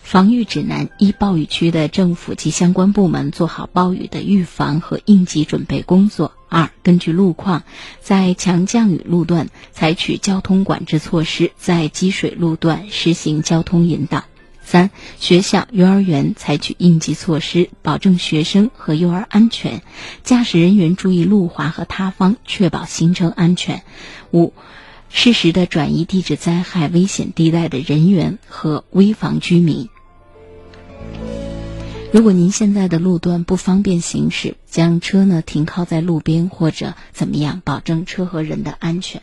防御指南：一、暴雨区的政府及相关部门做好暴雨的预防和应急准备工作。二、根据路况，在强降雨路段采取交通管制措施，在积水路段实行交通引导。三、学校、幼儿园采取应急措施，保证学生和幼儿安全；驾驶人员注意路滑和塌方，确保行车安全。五、适时的转移地质灾害危险地带的人员和危房居民。如果您现在的路段不方便行驶，将车呢停靠在路边或者怎么样，保证车和人的安全。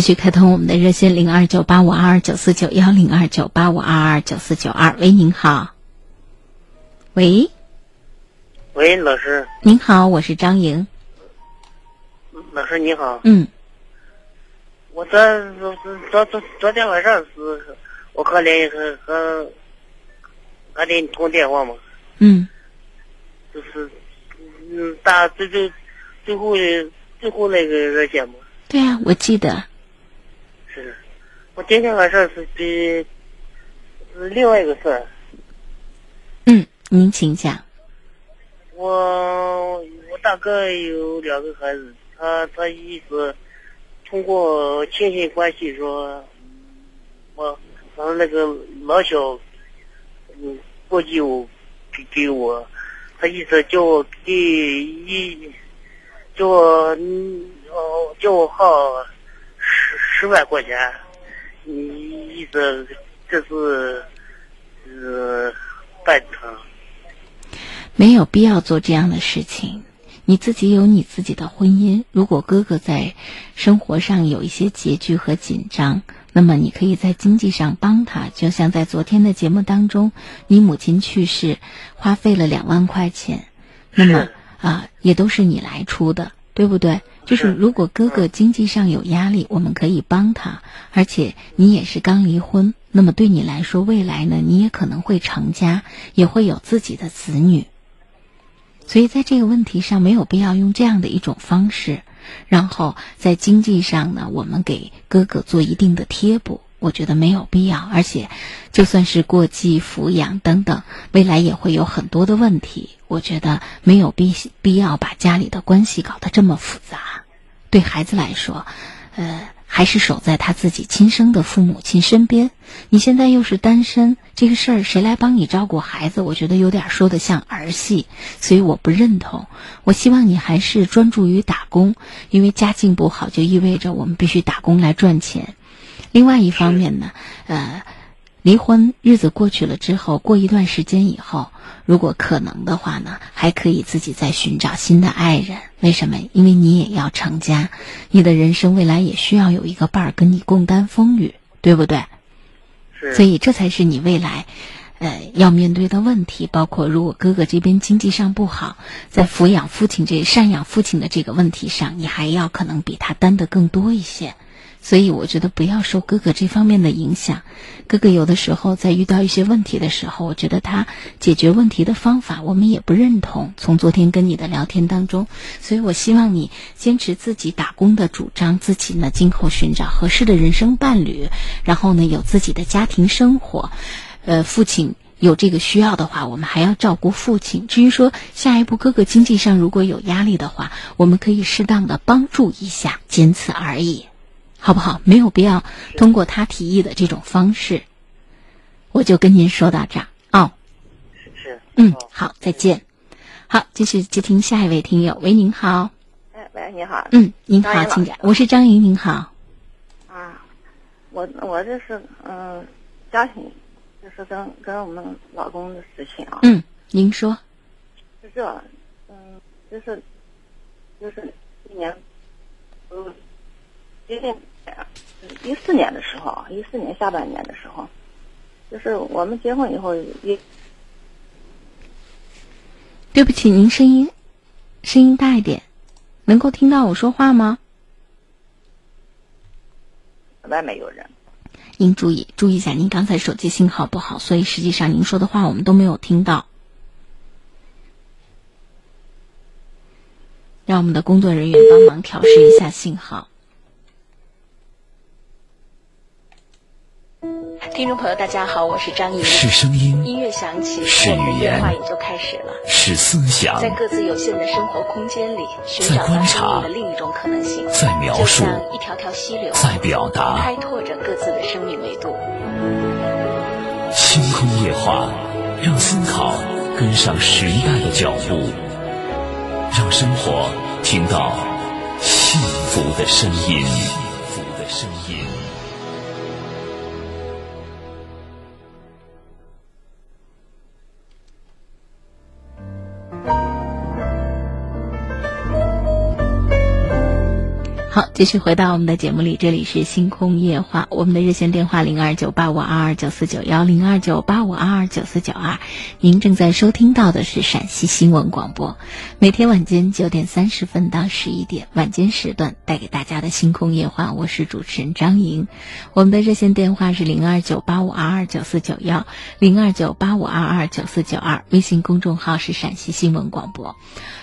继续开通我们的热线零二九八五二二九四九幺零二九八五二二九四九二。喂，您好。喂，喂，老师，您好，我是张莹。老师你好，嗯我昨昨昨昨昨天晚上是我和联和和和您通电话嘛，嗯就是嗯打最最最后的最后那个热线嘛，对啊，我记得。是，我今天晚上是比是另外一个事儿，嗯，您请讲。我我大哥有两个孩子，他他一直通过亲戚关系说，我让那个老小嗯过继我给给我，他一直叫我给一叫我嗯哦叫我耗十十万块钱，你意思这是呃蛋疼。没有必要做这样的事情。你自己有你自己的婚姻，如果哥哥在生活上有一些拮据和紧张，那么你可以在经济上帮他。就像在昨天的节目当中，你母亲去世，花费了两万块钱，那么啊，也都是你来出的，对不对？就是如果哥哥经济上有压力，我们可以帮他，而且你也是刚离婚，那么对你来说，未来呢，你也可能会成家，也会有自己的子女。所以在这个问题上，没有必要用这样的一种方式，然后在经济上呢，我们给哥哥做一定的贴补，我觉得没有必要。而且，就算是过继、抚养等等，未来也会有很多的问题，我觉得没有必必要把家里的关系搞得这么复杂。对孩子来说，呃。还是守在他自己亲生的父母亲身边。你现在又是单身，这个事儿谁来帮你照顾孩子？我觉得有点说的像儿戏，所以我不认同。我希望你还是专注于打工，因为家境不好就意味着我们必须打工来赚钱。另外一方面呢，呃，离婚日子过去了之后，过一段时间以后，如果可能的话呢，还可以自己再寻找新的爱人。为什么？因为你也要成家，你的人生未来也需要有一个伴儿跟你共担风雨，对不对？是。所以这才是你未来，呃，要面对的问题。包括如果哥哥这边经济上不好，在抚养父亲这赡养父亲的这个问题上，你还要可能比他担的更多一些。所以我觉得不要受哥哥这方面的影响。哥哥有的时候在遇到一些问题的时候，我觉得他解决问题的方法我们也不认同。从昨天跟你的聊天当中，所以我希望你坚持自己打工的主张，自己呢今后寻找合适的人生伴侣，然后呢有自己的家庭生活。呃，父亲有这个需要的话，我们还要照顾父亲。至于说下一步哥哥经济上如果有压力的话，我们可以适当的帮助一下，仅此而已。好不好？没有必要通过他提议的这种方式。我就跟您说到这儿哦。是。嗯，好，再见。好，继续接听下一位听友。喂，您好。哎，喂，你好。嗯，您好，请讲。我是张莹，您好。啊，我我这是嗯，家庭，就是跟跟我们老公的事情啊。嗯，您说。是这，嗯，就是就是一年，嗯。接近一四年的时候，一四年下半年的时候，就是我们结婚以后一。对不起，您声音声音大一点，能够听到我说话吗？外面有人。您注意注意一下，您刚才手机信号不好，所以实际上您说的话我们都没有听到。让我们的工作人员帮忙调试一下信号。听众朋友，大家好，我是张怡。是声音，音乐响起，是语言，话也就开始了。是思想，在各自有限的生活空间里，寻找观察的另一种可能性。在描述，一条条溪流，在表达，开拓着各自的生命维度。星空夜话，让思考跟上时代的脚步，让生活听到幸福的声音。幸福的声音。好，继续回到我们的节目里，这里是星空夜话，我们的热线电话零二九八五二二九四九幺零二九八五二二九四九二，您正在收听到的是陕西新闻广播，每天晚间九点三十分到十一点，晚间时段带给大家的星空夜话，我是主持人张莹，我们的热线电话是零二九八五二二九四九幺零二九八五二二九四九二，微信公众号是陕西新闻广播，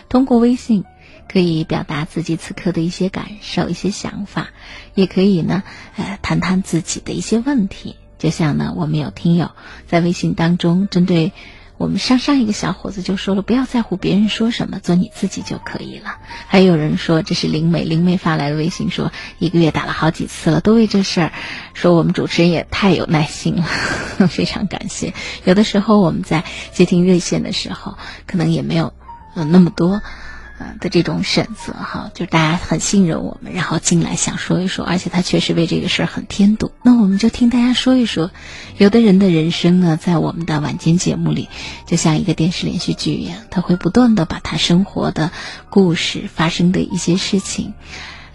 通过微信。可以表达自己此刻的一些感受、一些想法，也可以呢，呃，谈谈自己的一些问题。就像呢，我们有听友在微信当中针对我们上上一个小伙子就说了，不要在乎别人说什么，做你自己就可以了。还有人说这是灵美，灵美发来的微信说一个月打了好几次了，都为这事儿，说我们主持人也太有耐心了，非常感谢。有的时候我们在接听热线的时候，可能也没有呃那么多。呃的这种选择哈，就大家很信任我们，然后进来想说一说，而且他确实为这个事儿很添堵。那我们就听大家说一说，有的人的人生呢，在我们的晚间节目里，就像一个电视连续剧一样，他会不断的把他生活的故事发生的一些事情，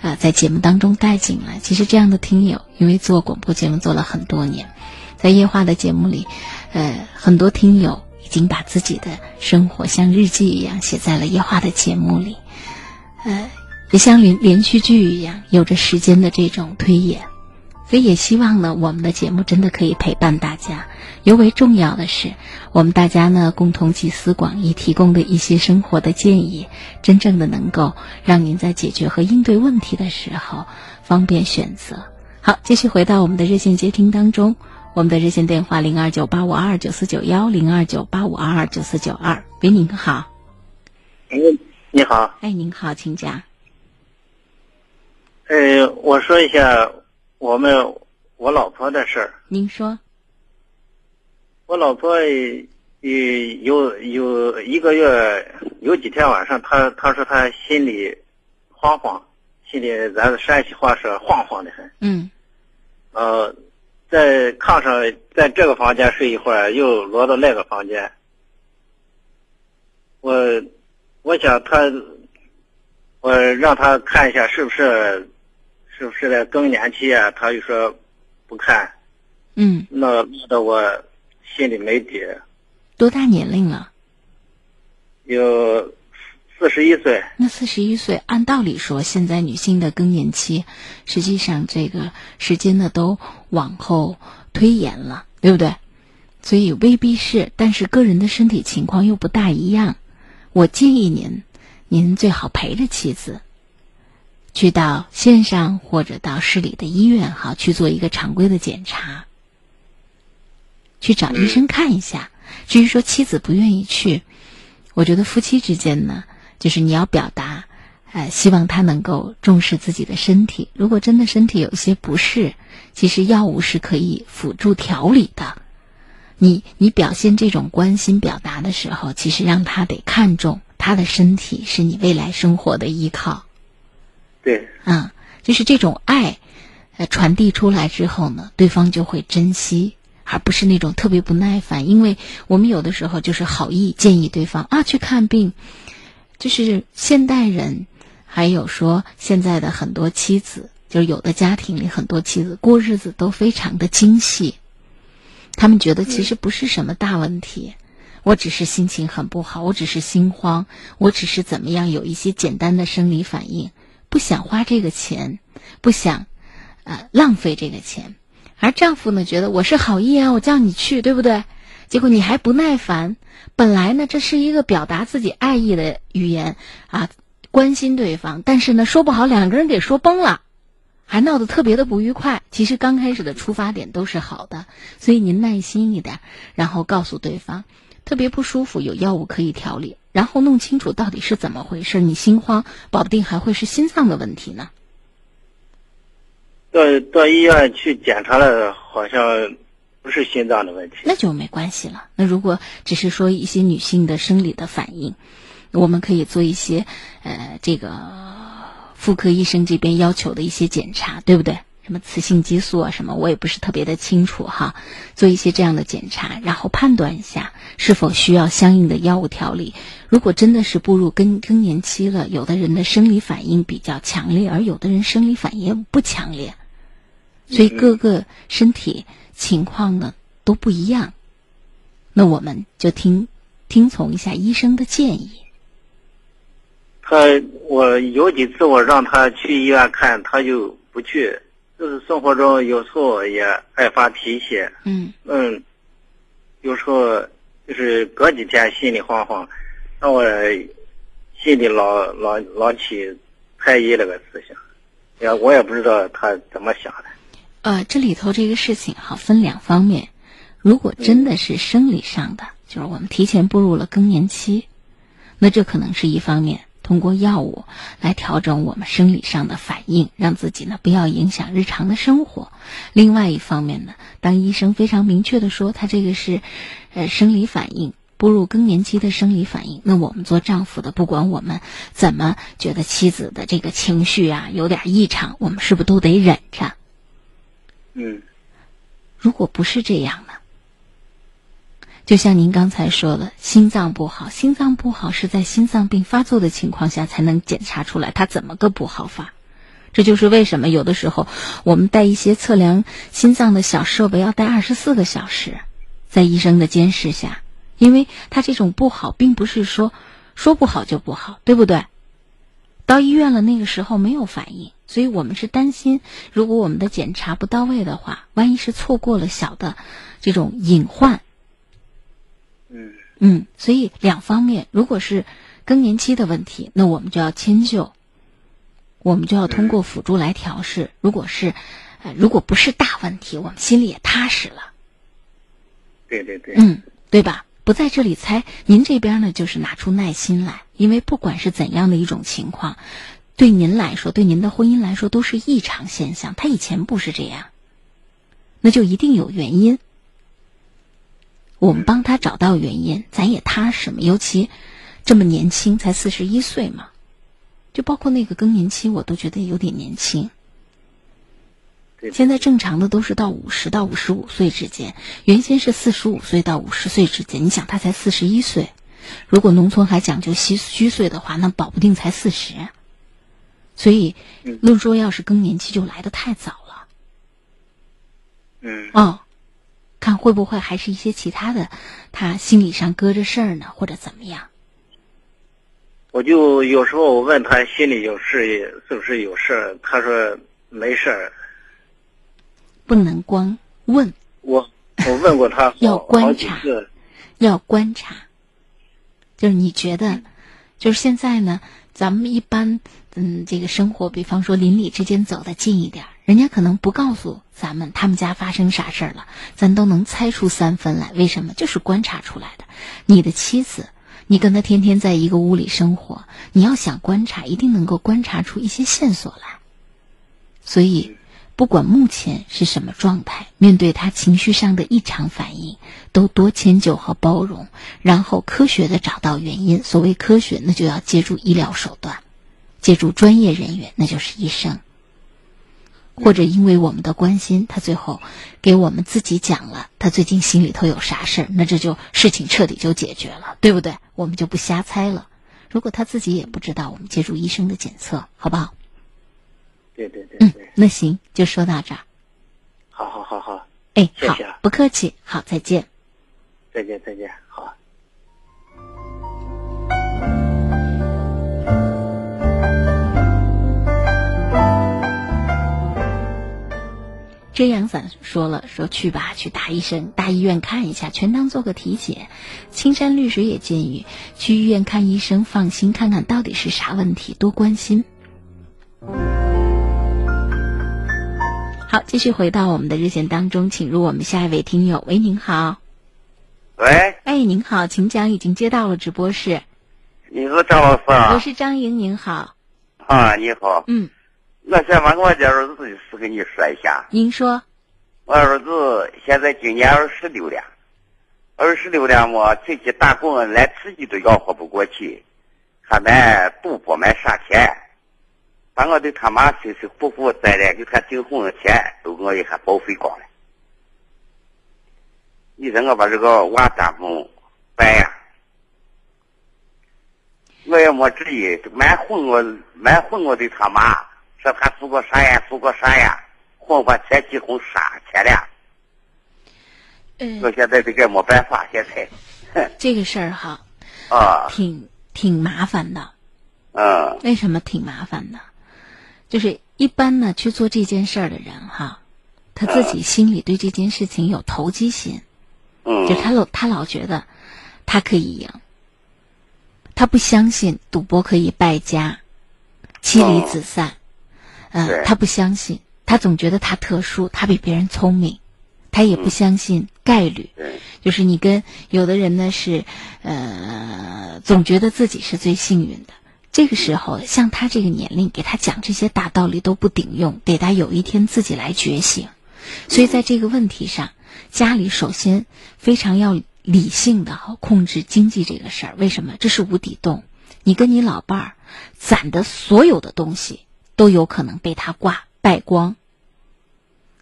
呃，在节目当中带进来。其实这样的听友，因为做广播节目做了很多年，在夜话的节目里，呃，很多听友。已经把自己的生活像日记一样写在了夜话的节目里，呃，也像连连续剧一样，有着时间的这种推演，所以也希望呢，我们的节目真的可以陪伴大家。尤为重要的是，我们大家呢共同集思广益，提供的一些生活的建议，真正的能够让您在解决和应对问题的时候方便选择。好，继续回到我们的热线接听当中。我们的热线电话零二九八五二九四九幺零二九八五二二九四九二，喂，您好。哎，你好。哎，您好，请讲。呃，我说一下我们我老婆的事儿。您说。我老婆有有有一个月有几天晚上，她她说她心里慌慌，心里咱山西话说慌慌的很。嗯。呃。在炕上，在这个房间睡一会儿，又挪到那个房间。我，我想他，我让他看一下是不是，是不是在更年期啊？他又说不看。嗯。那闹得我心里没底。多大年龄了？有。四十一岁，那四十一岁，按道理说，现在女性的更年期，实际上这个时间呢都往后推延了，对不对？所以未必是，但是个人的身体情况又不大一样。我建议您，您最好陪着妻子，去到县上或者到市里的医院，哈去做一个常规的检查，去找医生看一下。至于说妻子不愿意去，我觉得夫妻之间呢。就是你要表达，呃，希望他能够重视自己的身体。如果真的身体有些不适，其实药物是可以辅助调理的。你你表现这种关心表达的时候，其实让他得看重他的身体是你未来生活的依靠。对，嗯，就是这种爱，呃，传递出来之后呢，对方就会珍惜，而不是那种特别不耐烦。因为我们有的时候就是好意建议对方啊去看病。就是现代人，还有说现在的很多妻子，就是有的家庭里很多妻子过日子都非常的精细，他们觉得其实不是什么大问题，我只是心情很不好，我只是心慌，我只是怎么样有一些简单的生理反应，不想花这个钱，不想，呃浪费这个钱，而丈夫呢觉得我是好意啊，我叫你去，对不对？结果你还不耐烦，本来呢这是一个表达自己爱意的语言啊，关心对方，但是呢说不好两个人给说崩了，还闹得特别的不愉快。其实刚开始的出发点都是好的，所以您耐心一点，然后告诉对方，特别不舒服有药物可以调理，然后弄清楚到底是怎么回事。你心慌，保不定还会是心脏的问题呢。到到医院去检查了，好像。不是心脏的问题，那就没关系了。那如果只是说一些女性的生理的反应，我们可以做一些呃这个妇科医生这边要求的一些检查，对不对？什么雌性激素啊什么，我也不是特别的清楚哈。做一些这样的检查，然后判断一下是否需要相应的药物调理。如果真的是步入更更年期了，有的人的生理反应比较强烈，而有的人生理反应不强烈，所以各个身体情况呢都不一样。那我们就听听从一下医生的建议。他我有几次我让他去医院看，他就不去。就是生活中有时候也爱发脾气，嗯嗯，有时候就是隔几天心里慌慌，让我心里老老老起猜疑那个事情，也我也不知道他怎么想的。呃，这里头这个事情哈分两方面，如果真的是生理上的，就是我们提前步入了更年期，那这可能是一方面。通过药物来调整我们生理上的反应，让自己呢不要影响日常的生活。另外一方面呢，当医生非常明确的说他这个是，呃生理反应，步入更年期的生理反应，那我们做丈夫的，不管我们怎么觉得妻子的这个情绪啊有点异常，我们是不是都得忍着？嗯，如果不是这样呢？就像您刚才说的，心脏不好，心脏不好是在心脏病发作的情况下才能检查出来，它怎么个不好法？这就是为什么有的时候我们带一些测量心脏的小设备要带二十四个小时，在医生的监视下，因为它这种不好，并不是说说不好就不好，对不对？到医院了，那个时候没有反应，所以我们是担心，如果我们的检查不到位的话，万一是错过了小的这种隐患。嗯嗯，所以两方面，如果是更年期的问题，那我们就要迁就，我们就要通过辅助来调试。如果是，呃，如果不是大问题，我们心里也踏实了。对对对。嗯，对吧？不在这里猜，您这边呢，就是拿出耐心来，因为不管是怎样的一种情况，对您来说，对您的婚姻来说，都是异常现象。他以前不是这样，那就一定有原因。我们帮他找到原因，咱也踏实嘛。尤其这么年轻，才四十一岁嘛，就包括那个更年期，我都觉得有点年轻。现在正常的都是到五十到五十五岁之间，原先是四十五岁到五十岁之间。你想，他才四十一岁，如果农村还讲究虚虚岁的话，那保不定才四十。所以，论说要是更年期就来的太早了。嗯。哦。看会不会还是一些其他的，他心理上搁着事儿呢，或者怎么样？我就有时候我问他心里有事是不是有事儿，他说没事儿。不能光问。我我问过他 要观察，要观察。就是你觉得，就是现在呢，咱们一般嗯，这个生活，比方说邻里之间走得近一点。人家可能不告诉咱们他们家发生啥事儿了，咱都能猜出三分来。为什么？就是观察出来的。你的妻子，你跟他天天在一个屋里生活，你要想观察，一定能够观察出一些线索来。所以，不管目前是什么状态，面对他情绪上的异常反应，都多迁就和包容，然后科学的找到原因。所谓科学，那就要借助医疗手段，借助专业人员，那就是医生。或者因为我们的关心，他最后给我们自己讲了他最近心里头有啥事儿，那这就事情彻底就解决了，对不对？我们就不瞎猜了。如果他自己也不知道，我们借助医生的检测，好不好？对对对。嗯，那行，就说到这儿。好好好好。哎，谢谢。不客气，好，再见。再见再见，好。遮阳伞说了，说去吧，去大医生、大医院看一下，全当做个体检。青山绿水也建议去医院看医生，放心看看到底是啥问题，多关心。好，继续回到我们的热线当中，请入我们下一位听友。喂，您好。喂。哎，您好，请讲，已经接到了直播室。你是，张老师啊。我是张莹，您好。啊，你好。嗯。我想把我家儿子的事跟你说一下。您说。我儿子现在今年二十六了，二十六了嘛，出去打工连自己都养活不过去，还买赌博买啥钱？把我的他妈辛辛苦苦攒的给他订婚的钱都给我一下报废光了。你说我把这个娃咋弄办呀？我也没主意，蛮混我蛮混我的他妈，说他做过啥呀，做过啥呀，混把钱结婚啥钱了。我现在这个没办法，现在。这个事儿哈，啊，挺挺麻烦的。嗯。为什么挺麻烦的？就是一般呢，去做这件事儿的人哈，他自己心里对这件事情有投机心。嗯。就他老他老觉得他可以赢，他不相信赌博可以败家、妻离子散。嗯。他不相信，他总觉得他特殊，他比别人聪明。他也不相信概率，就是你跟有的人呢是，呃，总觉得自己是最幸运的。这个时候，像他这个年龄，给他讲这些大道理都不顶用，得他有一天自己来觉醒。所以在这个问题上，家里首先非常要理性的控制经济这个事儿。为什么？这是无底洞，你跟你老伴儿攒的所有的东西都有可能被他挂败光。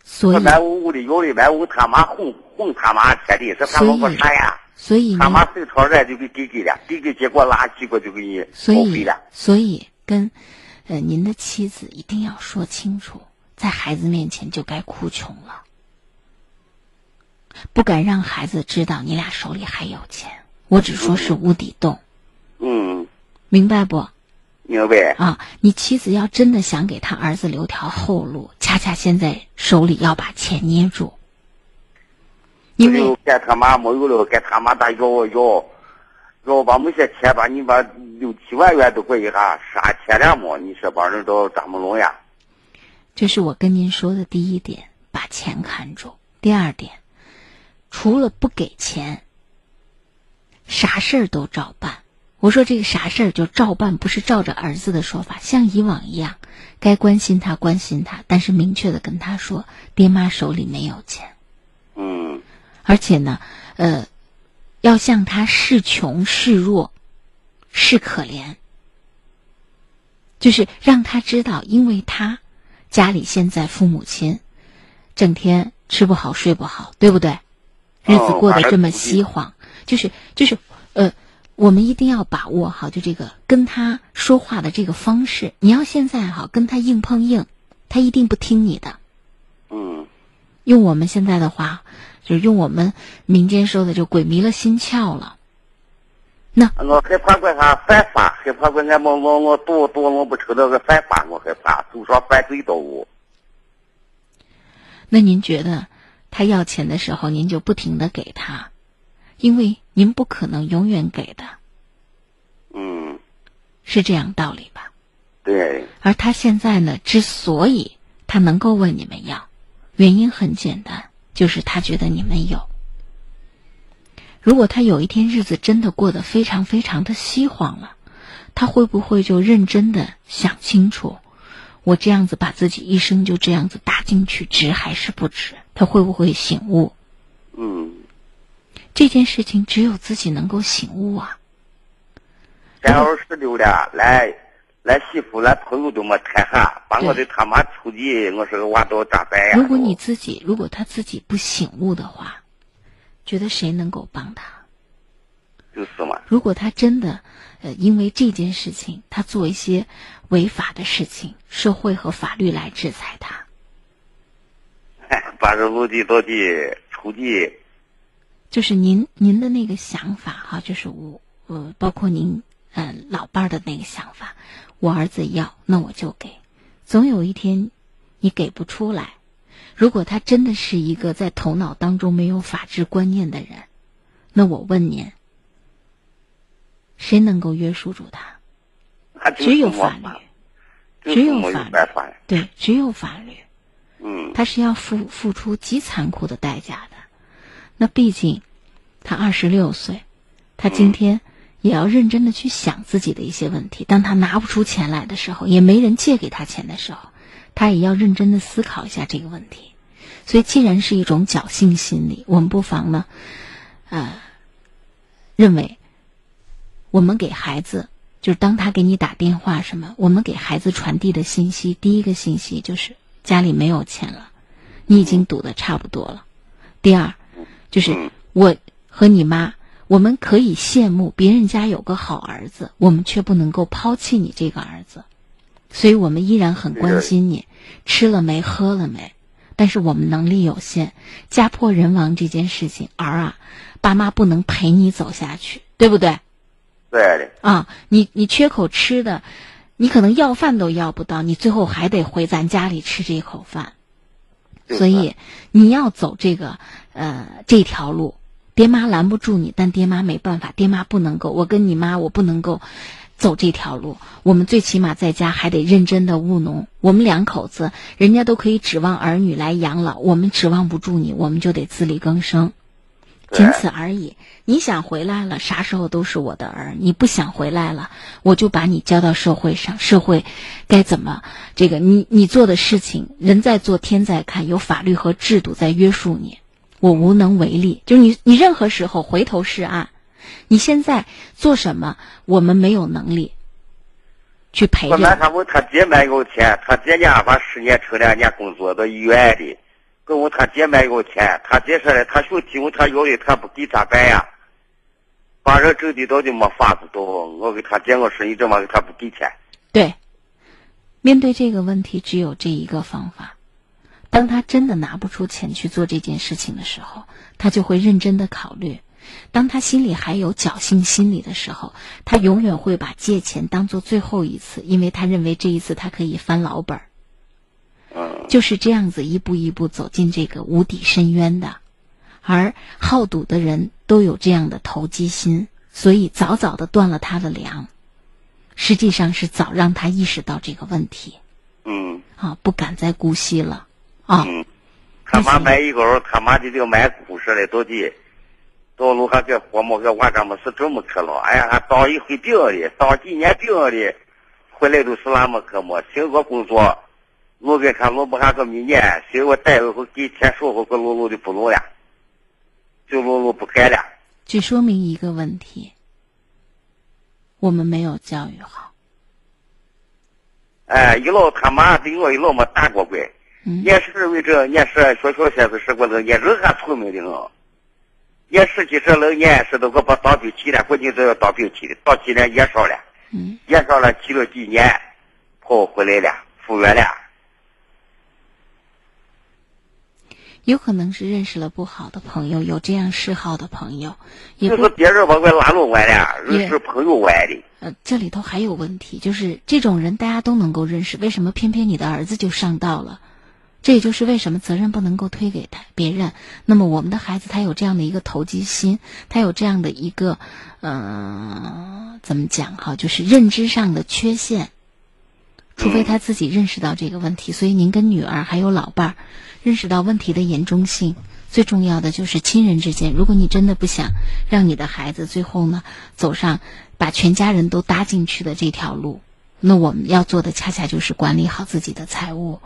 所以，俺屋屋里有的，俺屋他妈哄哄他妈彻底，是他弄个啥呀？所以他妈手头人就给给给了，给给结果垃圾果就给你报废了。所以跟呃您的妻子一定要说清楚，在孩子面前就该哭穷了，不敢让孩子知道你俩手里还有钱。我只说是无底洞。嗯，明白不？明白啊！你妻子要真的想给他儿子留条后路，恰恰现在手里要把钱捏住。因为给他妈没有了，给他妈打要要要把某些钱把你把六七万元都给一下，啥钱了么？你说帮人都咋么弄呀？这是我跟您说的第一点，把钱看住。第二点，除了不给钱，啥事儿都照办。我说这个啥事儿就照办，不是照着儿子的说法，像以往一样，该关心他关心他，但是明确的跟他说，爹妈手里没有钱。嗯。而且呢，呃，要向他示穷示弱，示可怜，就是让他知道，因为他家里现在父母亲整天吃不好睡不好，对不对？日子过得这么稀慌，就是就是呃。我们一定要把握好，就这个跟他说话的这个方式。你要现在哈跟他硬碰硬，他一定不听你的。嗯。用我们现在的话，就用我们民间说的，就鬼迷了心窍了。那我害怕过他犯法，害怕过俺我我我赌赌弄不成那个犯法，我害怕走上犯罪道路。那您觉得他要钱的时候，您就不停的给他？因为您不可能永远给的，嗯，是这样道理吧？对。而他现在呢，之所以他能够问你们要，原因很简单，就是他觉得你们有。如果他有一天日子真的过得非常非常的稀荒了，他会不会就认真的想清楚，我这样子把自己一生就这样子搭进去，值还是不值？他会不会醒悟？嗯。这件事情只有自己能够醒悟啊！俺二十六了，来来媳妇，来朋友都没谈下，把我的他妈出去，我说个娃都咋办呀？如果你自己，如果他自己不醒悟的话，觉得谁能够帮他？就是嘛。如果他真的，呃，因为这件事情，他做一些违法的事情，社会和法律来制裁他。把这陆地到底出去。就是您您的那个想法哈，就是我呃，包括您嗯老伴儿的那个想法，我儿子要那我就给，总有一天你给不出来。如果他真的是一个在头脑当中没有法治观念的人，那我问您，谁能够约束住他？只有法律，只有法律，对，只有法律。嗯，他是要付付出极残酷的代价的。那毕竟，他二十六岁，他今天也要认真的去想自己的一些问题。当他拿不出钱来的时候，也没人借给他钱的时候，他也要认真的思考一下这个问题。所以，既然是一种侥幸心理，我们不妨呢，呃，认为我们给孩子就是当他给你打电话什么，我们给孩子传递的信息，第一个信息就是家里没有钱了，你已经赌的差不多了。第二，就是我和你妈，我们可以羡慕别人家有个好儿子，我们却不能够抛弃你这个儿子，所以我们依然很关心你，吃了没，喝了没。但是我们能力有限，家破人亡这件事情，儿啊，爸妈不能陪你走下去，对不对？对的。啊，你你缺口吃的，你可能要饭都要不到，你最后还得回咱家里吃这口饭。所以你要走这个呃这条路，爹妈拦不住你，但爹妈没办法，爹妈不能够，我跟你妈我不能够。走这条路，我们最起码在家还得认真的务农。我们两口子，人家都可以指望儿女来养老，我们指望不住你，我们就得自力更生，仅此而已。你想回来了，啥时候都是我的儿；你不想回来了，我就把你交到社会上。社会该怎么？这个你你做的事情，人在做天在看，有法律和制度在约束你，我无能为力。就是你你任何时候回头是岸。你现在做什么？我们没有能力去陪着。那他问他姐买有钱，他姐家把十年成两年工作到医院里，跟我他姐买有钱，他姐说的，他兄弟问他要的，他不给咋办呀？把人整的到底没法子到，我给他讲个事，你怎么给他不给钱？对，面对这个问题，只有这一个方法。当他真的拿不出钱去做这件事情的时候，他就会认真的考虑。当他心里还有侥幸心理的时候，他永远会把借钱当做最后一次，因为他认为这一次他可以翻老本儿。就是这样子一步一步走进这个无底深渊的，而好赌的人都有这样的投机心，所以早早的断了他的粮，实际上是早让他意识到这个问题。嗯。啊，不敢再姑息了啊。嗯。他妈买一个，他妈的就买股似的到底。到路上给活么个晚上么事这么去了，哎呀，当一回兵的，当几年兵的，回来都是那么可么？寻个工作，路给看路不还个明年，寻我带了后给钱说后个路路的不路了，就路路不干了。这说明一个问题，我们没有教育好。哎，一老他妈对我一老么打过怪，也是为这，也是学校些是是过的，也人还聪明的很。也是几十六年，是都给把当兵去了，估计都要当兵去的，到几年也上了，也上了去了几年，跑回来了，复原了。有可能是认识了不好的朋友，有这样嗜好的朋友，也就是别人把我拉拢完了，认识朋友完的。呃，这里头还有问题，就是这种人大家都能够认识，为什么偏偏你的儿子就上道了？这也就是为什么责任不能够推给他别人。那么我们的孩子他有这样的一个投机心，他有这样的一个，嗯，怎么讲哈？就是认知上的缺陷。除非他自己认识到这个问题，所以您跟女儿还有老伴儿认识到问题的严重性。最重要的就是亲人之间，如果你真的不想让你的孩子最后呢走上把全家人都搭进去的这条路，那我们要做的恰恰就是管理好自己的财务。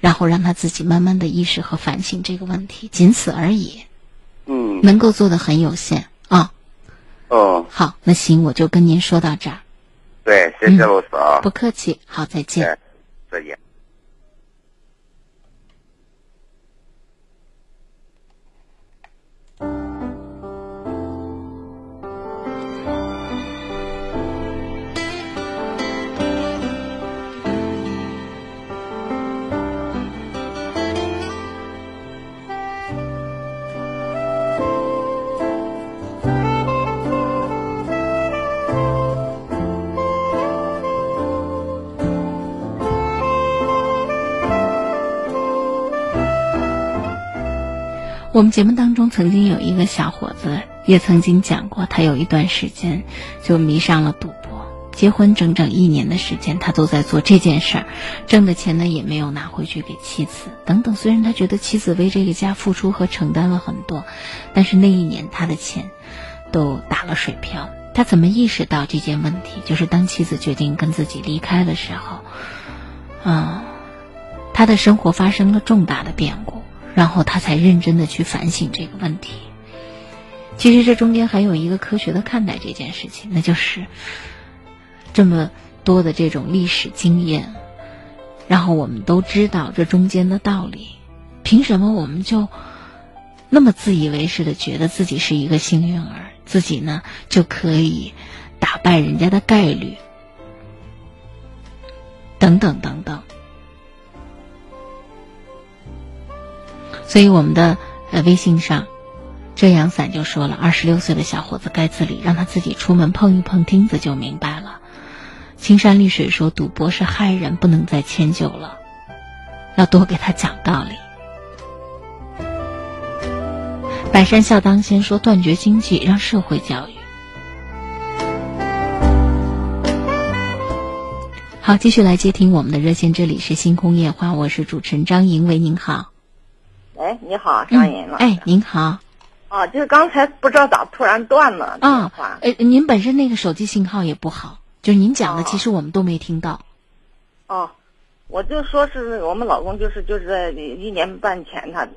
然后让他自己慢慢的意识和反省这个问题，仅此而已。嗯，能够做的很有限啊。哦，好，那行，我就跟您说到这儿。对，谢谢老师啊。不客气，好，再见。再见。我们节目当中曾经有一个小伙子，也曾经讲过，他有一段时间就迷上了赌博。结婚整整一年的时间，他都在做这件事儿，挣的钱呢也没有拿回去给妻子。等等，虽然他觉得妻子为这个家付出和承担了很多，但是那一年他的钱都打了水漂。他怎么意识到这件问题？就是当妻子决定跟自己离开的时候，啊，他的生活发生了重大的变故。然后他才认真的去反省这个问题。其实这中间还有一个科学的看待这件事情，那就是这么多的这种历史经验，然后我们都知道这中间的道理，凭什么我们就那么自以为是的觉得自己是一个幸运儿，自己呢就可以打败人家的概率？等等等等。所以我们的呃微信上。遮阳伞就说了：“二十六岁的小伙子该自理，让他自己出门碰一碰钉子就明白了。”青山绿水说：“赌博是害人，不能再迁就了，要多给他讲道理。”百善孝当先说：“断绝经济，让社会教育。”好，继续来接听我们的热线，这里是星空夜话，我是主持人张莹，为，您好。喂，你好，张莹了。哎，您好。啊，就是刚才不知道咋突然断了啊！哎，您本身那个手机信号也不好，就是您讲的，其实我们都没听到。哦，我就说是我们老公，就是就是在一年半前，他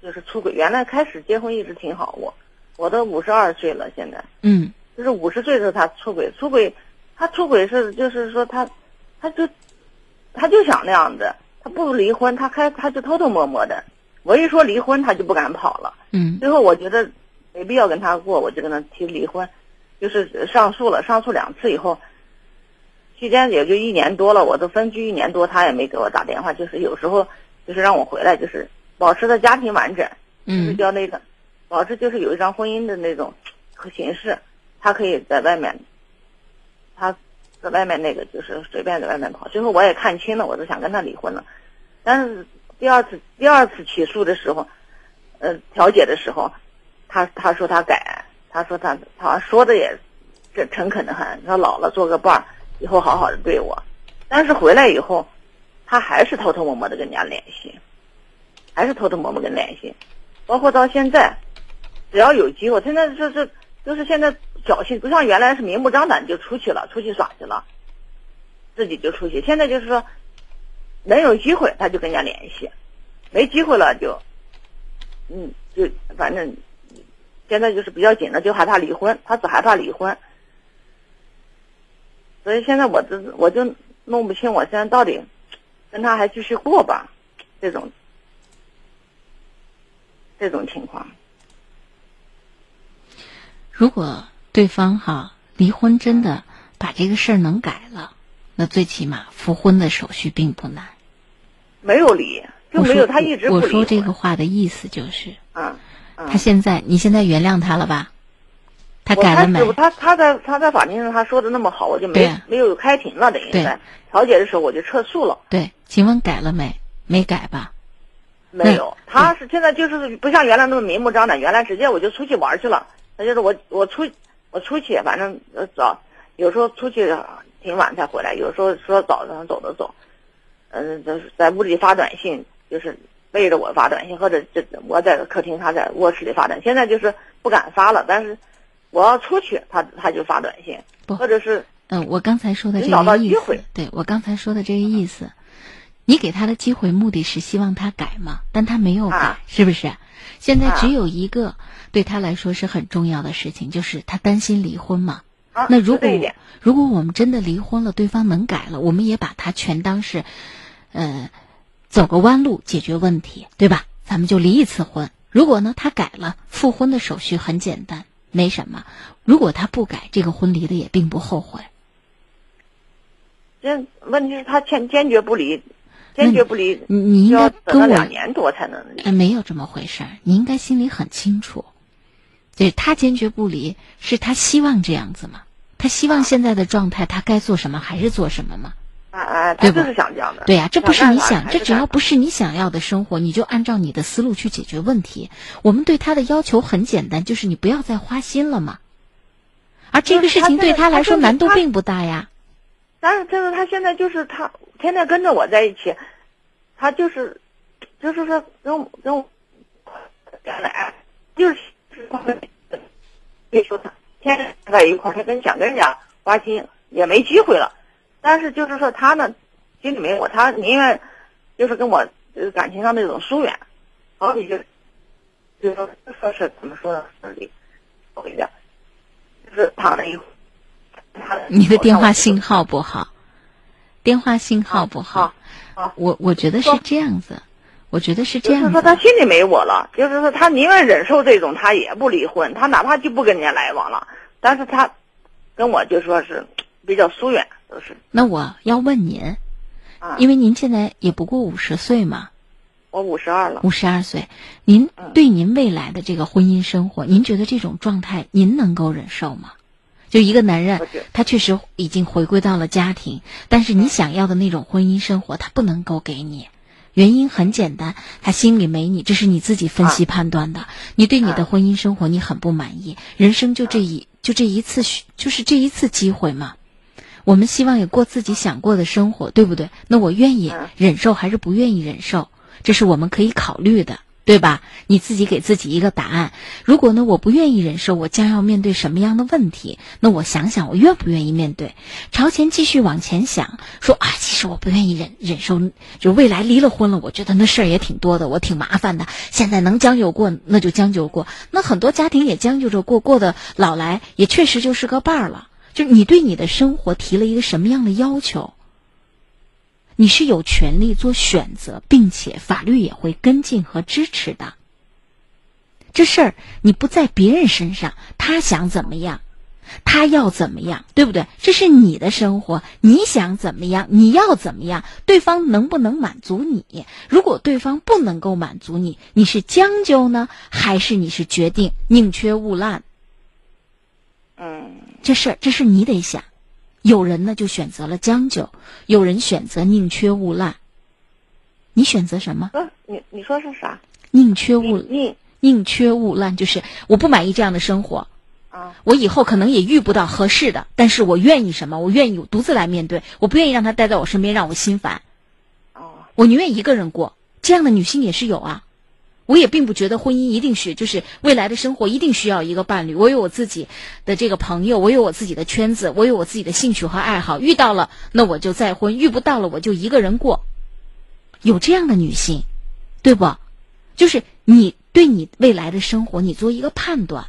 就是出轨。原来开始结婚一直挺好，我我都五十二岁了，现在嗯，就是五十岁的时候他出轨，出轨，他出轨是就是说他，他就他就想那样子，他不离婚，他开他就偷偷摸摸的。我一说离婚，他就不敢跑了。嗯，最后我觉得没必要跟他过，我就跟他提离婚，就是上诉了，上诉两次以后，期间也就一年多了，我都分居一年多，他也没给我打电话，就是有时候就是让我回来，就是保持的家庭完整，就是叫那个保持就是有一张婚姻的那种形式，他可以在外面，他在外面那个就是随便在外面跑。最后我也看清了，我都想跟他离婚了，但是。第二次第二次起诉的时候，呃，调解的时候，他他说他改，他说他他说的也，这诚恳的很，说老了做个伴儿，以后好好的对我。但是回来以后，他还是偷偷摸摸的跟人家联系，还是偷偷摸摸跟联系，包括到现在，只要有机会，现在就是就是现在侥幸，不像原来是明目张胆就出去了，出去耍去了，自己就出去。现在就是说。能有机会他就跟人家联系，没机会了就，嗯，就反正现在就是比较紧的，就害怕离婚，他只害怕离婚，所以现在我这我就弄不清，我现在到底跟他还继续过吧，这种这种情况。如果对方哈离婚真的把这个事儿能改了。那最起码复婚的手续并不难，没有离就没有他一直我说这个话的意思就是，嗯，他现在你现在原谅他了吧？他改了没？他他在他在法庭上他说的那么好，我就没没有开庭了，等于在调解的时候我就撤诉了。对，请问改了没？没改吧？没有，他是现在就是不像原来那么明目张胆，原来直接我就出去玩去了。那就是我我出我出去，反正早有时候出去。挺晚才回来，有时候说早上走的走，嗯，就是在屋里发短信，就是背着我发短信，或者这我在客厅，他在卧室里发短信。现在就是不敢发了，但是我要出去，他他就发短信，或者是嗯，我刚才说的这个意思，对我刚才说的这个意思，你给他的机会，目的是希望他改嘛？但他没有改，是不是？现在只有一个对他来说是很重要的事情，就是他担心离婚嘛。那如果如果我们真的离婚了，对方能改了，我们也把它全当是，呃，走个弯路解决问题，对吧？咱们就离一次婚。如果呢他改了，复婚的手续很简单，没什么。如果他不改，这个婚离的也并不后悔。这问题是他坚坚决不离，坚决不离，你应该跟我两年多才能离。没有这么回事儿，你应该心里很清楚。对他坚决不离，是他希望这样子吗？他希望现在的状态，他该做什么还是做什么吗？啊啊，他就是想这样的。对呀，这不是你想，这只要不是你想要的生活，你就按照你的思路去解决问题。我们对他的要求很简单，就是你不要再花心了嘛。而这个事情对他来说难度并不大呀。但是，但是他现在就是他天天跟着我在一起，他就是，就是说跟跟原来就是。别说他天天在一块儿，他跟想跟人家花心也没机会了。但是就是说他呢，心里没我，他宁愿就是跟我感情上那种疏远。好比就，就说说是怎么说呢？里，我跟你讲，就是躺了一，你的电话信号不好，电话信号不好。我我觉得是这样子，我觉得是这样。就是说他心里没我了，就是说他宁愿忍受这种，他也不离婚，他哪怕就不跟人家来往了，但是他跟我就说是比较疏远，都是。那我要问您，因为您现在也不过五十岁嘛。我五十二了。五十二岁，您对您未来的这个婚姻生活，您觉得这种状态您能够忍受吗？就一个男人，他确实已经回归到了家庭，但是你想要的那种婚姻生活，他不能够给你。原因很简单，他心里没你，这是你自己分析判断的。你对你的婚姻生活你很不满意，人生就这一就这一次，就是这一次机会嘛。我们希望也过自己想过的生活，对不对？那我愿意忍受还是不愿意忍受？这是我们可以考虑的。对吧？你自己给自己一个答案。如果呢，我不愿意忍受，我将要面对什么样的问题？那我想想，我愿不愿意面对？朝前继续往前想，说啊，其实我不愿意忍忍受，就未来离了婚了，我觉得那事儿也挺多的，我挺麻烦的。现在能将就过，那就将就过。那很多家庭也将就着过，过的老来也确实就是个伴儿了。就你对你的生活提了一个什么样的要求？你是有权利做选择，并且法律也会跟进和支持的。这事儿你不在别人身上，他想怎么样，他要怎么样，对不对？这是你的生活，你想怎么样，你要怎么样，对方能不能满足你？如果对方不能够满足你，你是将就呢，还是你是决定宁缺毋滥？嗯，这事儿这是你得想。有人呢就选择了将就，有人选择宁缺毋滥。你选择什么？你你说是啥？宁缺毋宁宁缺毋滥，就是我不满意这样的生活。啊，我以后可能也遇不到合适的，但是我愿意什么？我愿意独自来面对，我不愿意让他待在我身边，让我心烦。哦，我宁愿一个人过。这样的女性也是有啊。我也并不觉得婚姻一定是就是未来的生活一定需要一个伴侣。我有我自己的这个朋友，我有我自己的圈子，我有我自己的兴趣和爱好。遇到了，那我就再婚；遇不到了，我就一个人过。有这样的女性，对不？就是你对你未来的生活，你做一个判断。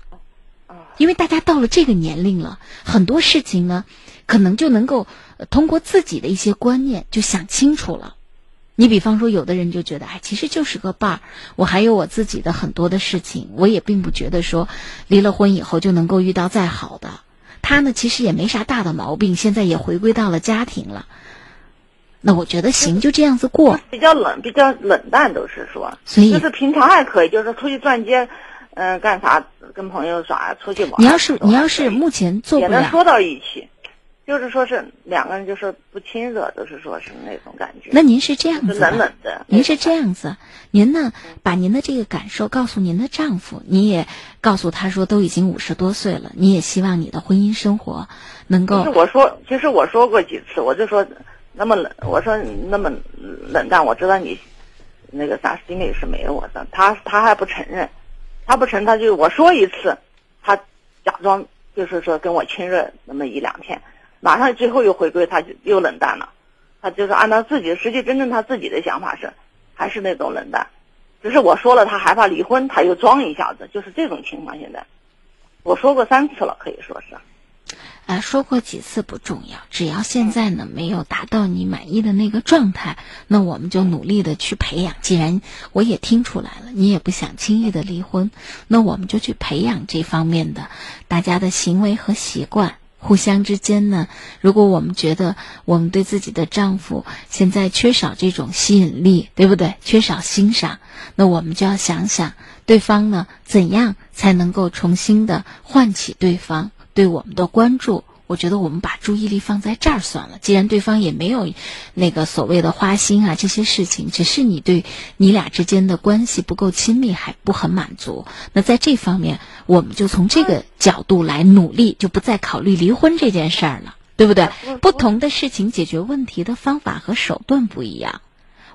因为大家到了这个年龄了，很多事情呢，可能就能够通过自己的一些观念就想清楚了。你比方说，有的人就觉得，哎，其实就是个伴儿，我还有我自己的很多的事情，我也并不觉得说，离了婚以后就能够遇到再好的。他呢，其实也没啥大的毛病，现在也回归到了家庭了。那我觉得行，就这样子过。比较冷，比较冷淡，都是说。所以就是平常还可以，就是出去转街，嗯，干啥，跟朋友耍，出去玩。你要是你要是目前做不了，也能说到一起。就是说是两个人，就是不亲热，就是说是那种感觉。那您是这样子，冷冷的。您是这样子，您呢，把您的这个感受告诉您的丈夫，你也告诉他说，都已经五十多岁了，你也希望你的婚姻生活能够。其实我说，其实我说过几次，我就说那么冷，我说那么冷淡，我知道你那个啥心里是没有我的。他他还不承认，他不承认，他就我说一次，他假装就是说跟我亲热那么一两天。马上最后又回归，他就又冷淡了，他就是按照自己实际真正他自己的想法是，还是那种冷淡，只是我说了他害怕离婚，他又装一下子，就是这种情况。现在我说过三次了，可以说是，啊，说过几次不重要，只要现在呢没有达到你满意的那个状态，那我们就努力的去培养。既然我也听出来了，你也不想轻易的离婚，那我们就去培养这方面的大家的行为和习惯。互相之间呢，如果我们觉得我们对自己的丈夫现在缺少这种吸引力，对不对？缺少欣赏，那我们就要想想对方呢，怎样才能够重新的唤起对方对我们的关注。我觉得我们把注意力放在这儿算了。既然对方也没有那个所谓的花心啊，这些事情，只是你对你俩之间的关系不够亲密，还不很满足。那在这方面，我们就从这个角度来努力，就不再考虑离婚这件事儿了，对不对？不同的事情解决问题的方法和手段不一样。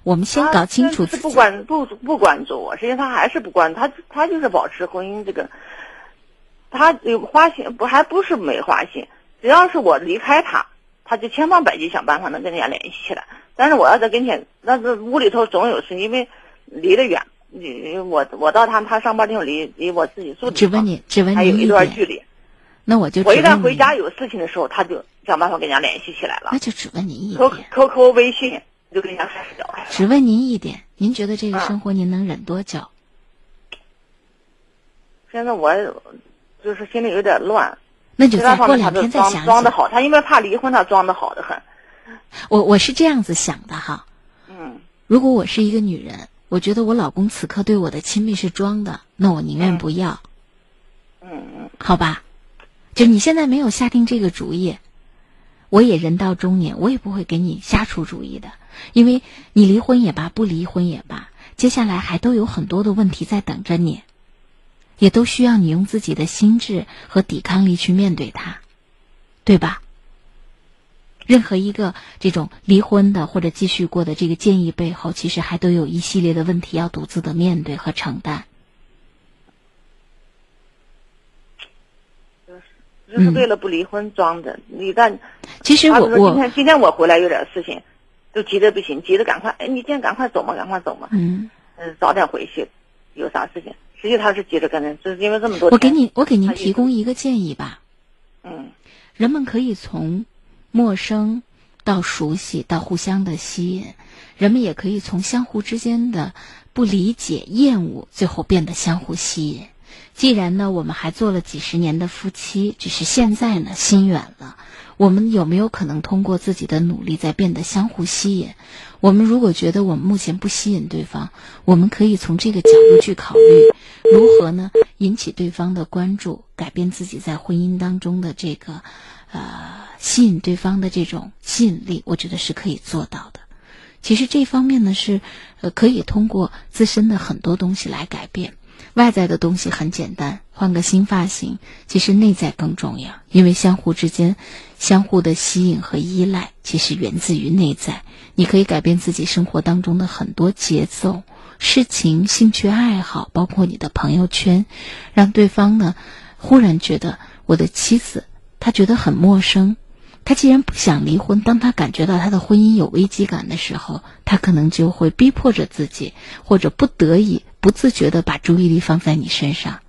我们先搞清楚。不管不不关注我，实际上他还是不关他，他就是保持婚姻这个，他有花心不还不是没花心。只要是我离开他，他就千方百计想办法能跟人家联系起来。但是我要在跟前，那这屋里头总有事，因为离得远。你我我到他他上班地方离离我自己住的只问你，只问你还有一段距离。那我就我一旦回家有事情的时候，他就想办法跟人家联系起来了那。就只问您一点，QQ、微信就跟人家开始聊了。只问您一点，您觉得这嗯个生活您能忍多久？现在我就是心里有点乱。那就再过两天再想想。装的好，他因为怕离婚，他装的好的很。我我是这样子想的哈，嗯如果我是一个女人，我觉得我老公此刻对我的亲密是装的，那我宁愿不要，嗯嗯好吧？就你现在没有下定这个主意，我也人到中年，我也不会给你瞎出主意的，因为你离婚也罢，不离婚也罢，接下来还都有很多的问题在等着你，也都需要你用自己的心智和抵抗力去面对它，对吧？任何一个这种离婚的或者继续过的这个建议背后，其实还都有一系列的问题要独自的面对和承担。就是为了不离婚装的。你但其实我我今天今天我回来有点事情，就急得不行，急得赶快，哎，你今天赶快走嘛，赶快走嘛，嗯，嗯，早点回去，有啥事情？实际他是急着跟人，就是因为这么多天。我给你我给您提供一个建议吧，嗯人们可以从陌生到熟悉到互相的吸引，人们也可以从相互之间的不理解、厌恶，最后变得相互吸引。既然呢，我们还做了几十年的夫妻，只是现在呢心远了，我们有没有可能通过自己的努力，在变得相互吸引？我们如果觉得我们目前不吸引对方，我们可以从这个角度去考虑，如何呢引起对方的关注，改变自己在婚姻当中的这个呃吸引对方的这种吸引力，我觉得是可以做到的。其实这方面呢是呃可以通过自身的很多东西来改变。外在的东西很简单，换个新发型。其实内在更重要，因为相互之间相互的吸引和依赖，其实源自于内在。你可以改变自己生活当中的很多节奏、事情、兴趣爱好，包括你的朋友圈，让对方呢忽然觉得我的妻子，他觉得很陌生。他既然不想离婚，当他感觉到他的婚姻有危机感的时候，他可能就会逼迫着自己，或者不得已、不自觉的把注意力放在你身上。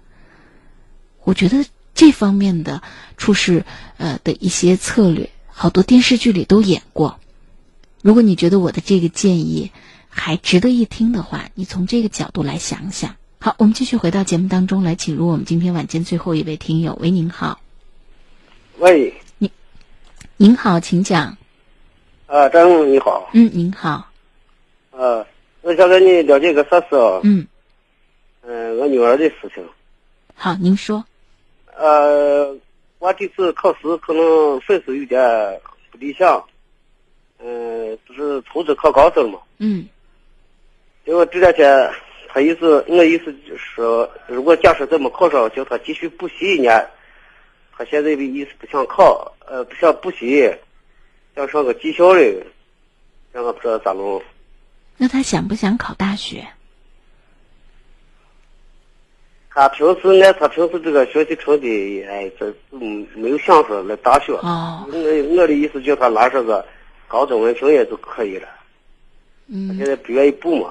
我觉得这方面的处事呃的一些策略，好多电视剧里都演过。如果你觉得我的这个建议还值得一听的话，你从这个角度来想想。好，我们继续回到节目当中来，请入我们今天晚间最后一位听友。喂，您好。喂，您您好，请讲。啊，张总你好，嗯，您好。啊，我想跟你了解个啥事哦？嗯，嗯，我女儿的事情。好，您说。呃，我这次考试可能分数有点不理想，嗯，不是通知考高中嘛？嗯结果这两天他意思，我意思就是说，如果假设怎么考上，叫他继续补习一年。他现在的意思不想考，呃，不想补习，想上个技校的，让我不知道咋弄。那他想不想考大学？他平时按他平时这个学习成绩，哎，这嗯没有想说来大学。哦。我我的意思叫他拿上个高中文凭也就可以了。他现嗯，在不愿意补嘛。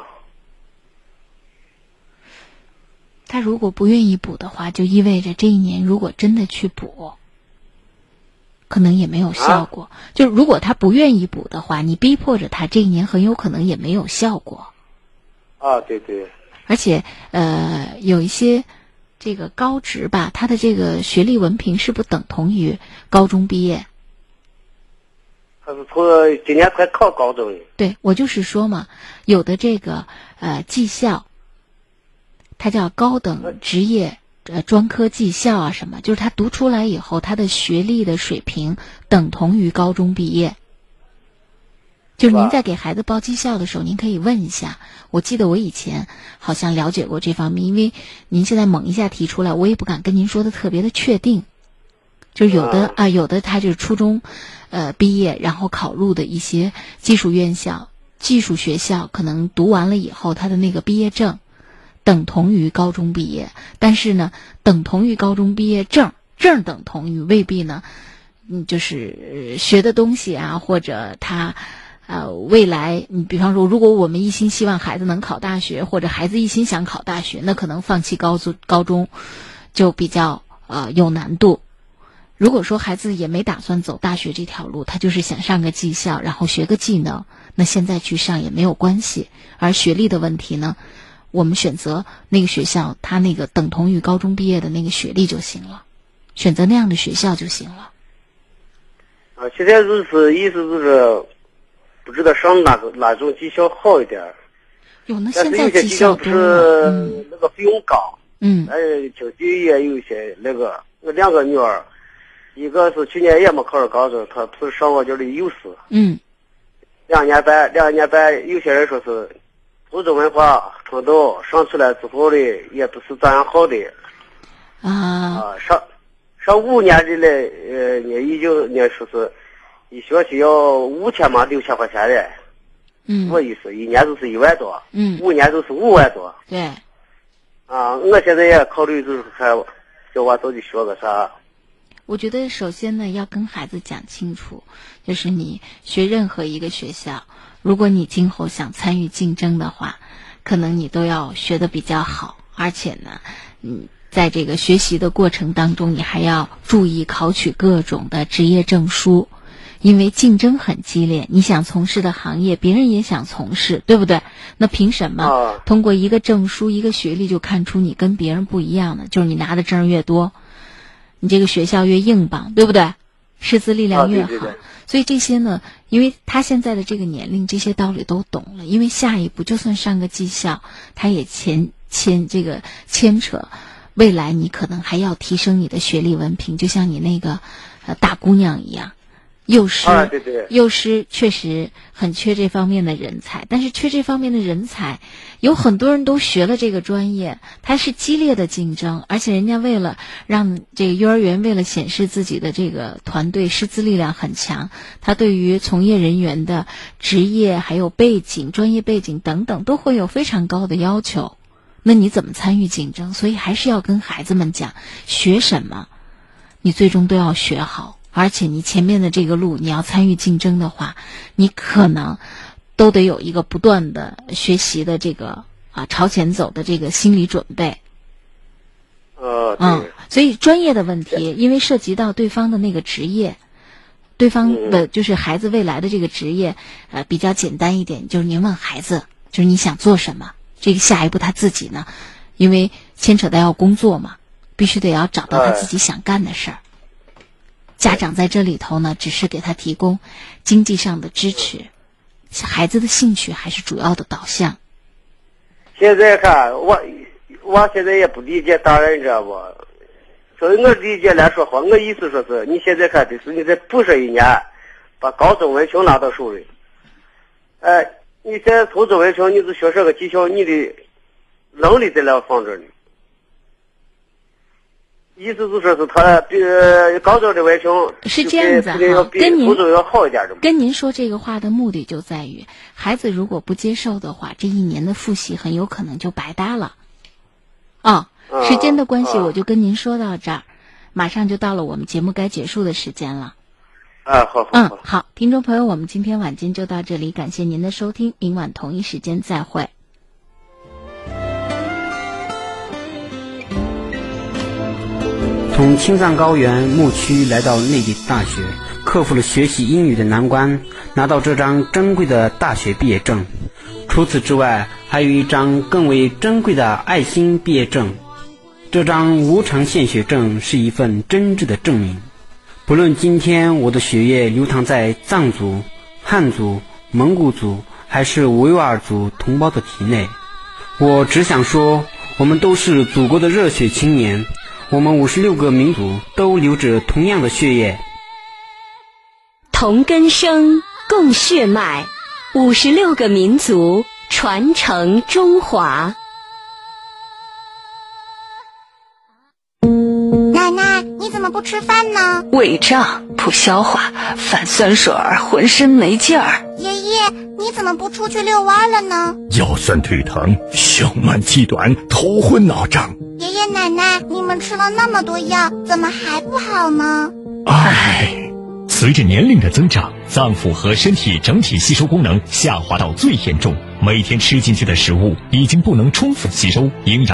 他如果不愿意补的话，就意味着这一年如果真的去补，可能也没有效果。就如果他不愿意补的话，你逼迫着他，这一年很有可能也没有效果。啊，对对。而且，呃，有一些这个高职吧，他的这个学历文凭是不等同于高中毕业。他是从今年才考高中的。对我就是说嘛，有的这个呃技校，它叫高等职业呃专科技校啊什么，就是他读出来以后，他的学历的水平等同于高中毕业。就是您在给孩子报技校的时候，您可以问一下。我记得我以前好像了解过这方面，因为您现在猛一下提出来，我也不敢跟您说的特别的确定。就是有的啊，有的他就是初中，呃毕业，然后考入的一些技术院校、技术学校，可能读完了以后，他的那个毕业证等同于高中毕业，但是呢，等同于高中毕业证，证等同于未必呢，嗯，就是学的东西啊，或者他。呃，未来，你比方说，如果我们一心希望孩子能考大学，或者孩子一心想考大学，那可能放弃高中高中就比较呃有难度。如果说孩子也没打算走大学这条路，他就是想上个技校，然后学个技能，那现在去上也没有关系。而学历的问题呢，我们选择那个学校，他那个等同于高中毕业的那个学历就行了，选择那样的学校就行了。啊，现在就是意思就是，不知道上哪个哪种技校好一点。有那现在技技校不是那个费用高，嗯。哎，经济也有一些那个。我两个女儿，一个是去年也没考上高中，她不是上我这里幼师，嗯。两年半，两年半，有些人说是初中文化程度上出来之后的也不是咋样好的。啊。啊，上上五年的嘞，呃，呢已经呢说是一学期要五千嘛六千块钱的，嗯。我意思？一年就是一万多，嗯，五年就是五万多。对，啊。我现在也考虑就是看叫我到底学个啥。我觉得首先呢，要跟孩子讲清楚，就是你学任何一个学校，如果你今后想参与竞争的话，可能你都要学的比较好，而且呢，嗯，在这个学习的过程当中，你还要注意考取各种的职业证书，因为竞争很激烈，你想从事的行业，别人也想从事，对不对？那凭什么啊通过一个证书、一个学历就看出你跟别人不一样呢？就是你拿的证儿越多，你这个学校越硬棒，对不对？师资力量越好。啊对对对所以这些呢，因为他现在的这个年龄，这些道理都懂了。因为下一步就算上个技校，他也牵牵这个牵扯，未来你可能还要提升你的学历文凭，就像你那个呃大姑娘一样。幼师，啊对对幼师确实很缺这方面的人才，但是缺这方面的人才，有很多人都学了这个专业，它是激烈的竞争，而且人家为了让这个幼儿园为了显示自己的这个团队师资力量很强，他对于从业人员的职业还有背景、专业背景等等都会有非常高的要求。那你怎么参与竞争？所以还是要跟孩子们讲，学什么，你最终都要学好。而且你前面的这个路，你要参与竞争的话，你可能都得有一个不断的学习的这个啊朝前走的这个心理准备。呃，嗯，所以专业的问题，因为涉及到对方的那个职业，对方的就是孩子未来的这个职业，呃，比较简单一点，就是您问孩子，就是你想做什么，这个下一步他自己呢，因为牵扯到要工作嘛，必须得要找到他自己想干的事儿。家长在这里头呢，只是给他提供经济上的支持，孩子的兴趣还是主要的导向。现在看我，我现在也不理解大人，你知道不？所以我理解来说话，我意思说是，你现在看的是你再补上一年，把高中文凭拿到手里。哎，你现在初中文凭，你是学这个技巧，你的能力在那放着呢。意思就是说是他比呃高中的文凭是这样子跟您比初中要好一点的。跟您说这个话的目的就在于，孩子如果不接受的话，这一年的复习很有可能就白搭了。啊、啊时间的关系，啊我就跟您说到这儿，马上就到了我们节目该结束的时间了。啊，好好嗯，好，听众朋友，我们今天晚间就到这里，感谢您的收听，明晚同一时间再会。从青藏高原牧区来到内地大学，克服了学习英语的难关，拿到这张珍贵的大学毕业证。除此之外，还有一张更为珍贵的爱心毕业证。这张无偿献血证是一份真挚的证明。不论今天我的血液流淌在藏族、汉族、蒙古族还是维吾尔族同胞的体内，我只想说，我们都是祖国的热血青年。我们五十六个民族都流着同样的血液。同根生，共血脉，五十六个民族传承中华。么不吃饭呢？胃胀不消化，反酸水儿，浑身没劲儿。爷爷，你怎么不出去遛弯了呢？腰酸腿疼，胸闷气短，头昏脑胀。爷爷奶奶，你们吃了那么多药，怎么还不好呢？唉，随着年龄的增长，脏腑和身体整体吸收功能下滑到最严重，每天吃进去的食物已经不能充分吸收营养。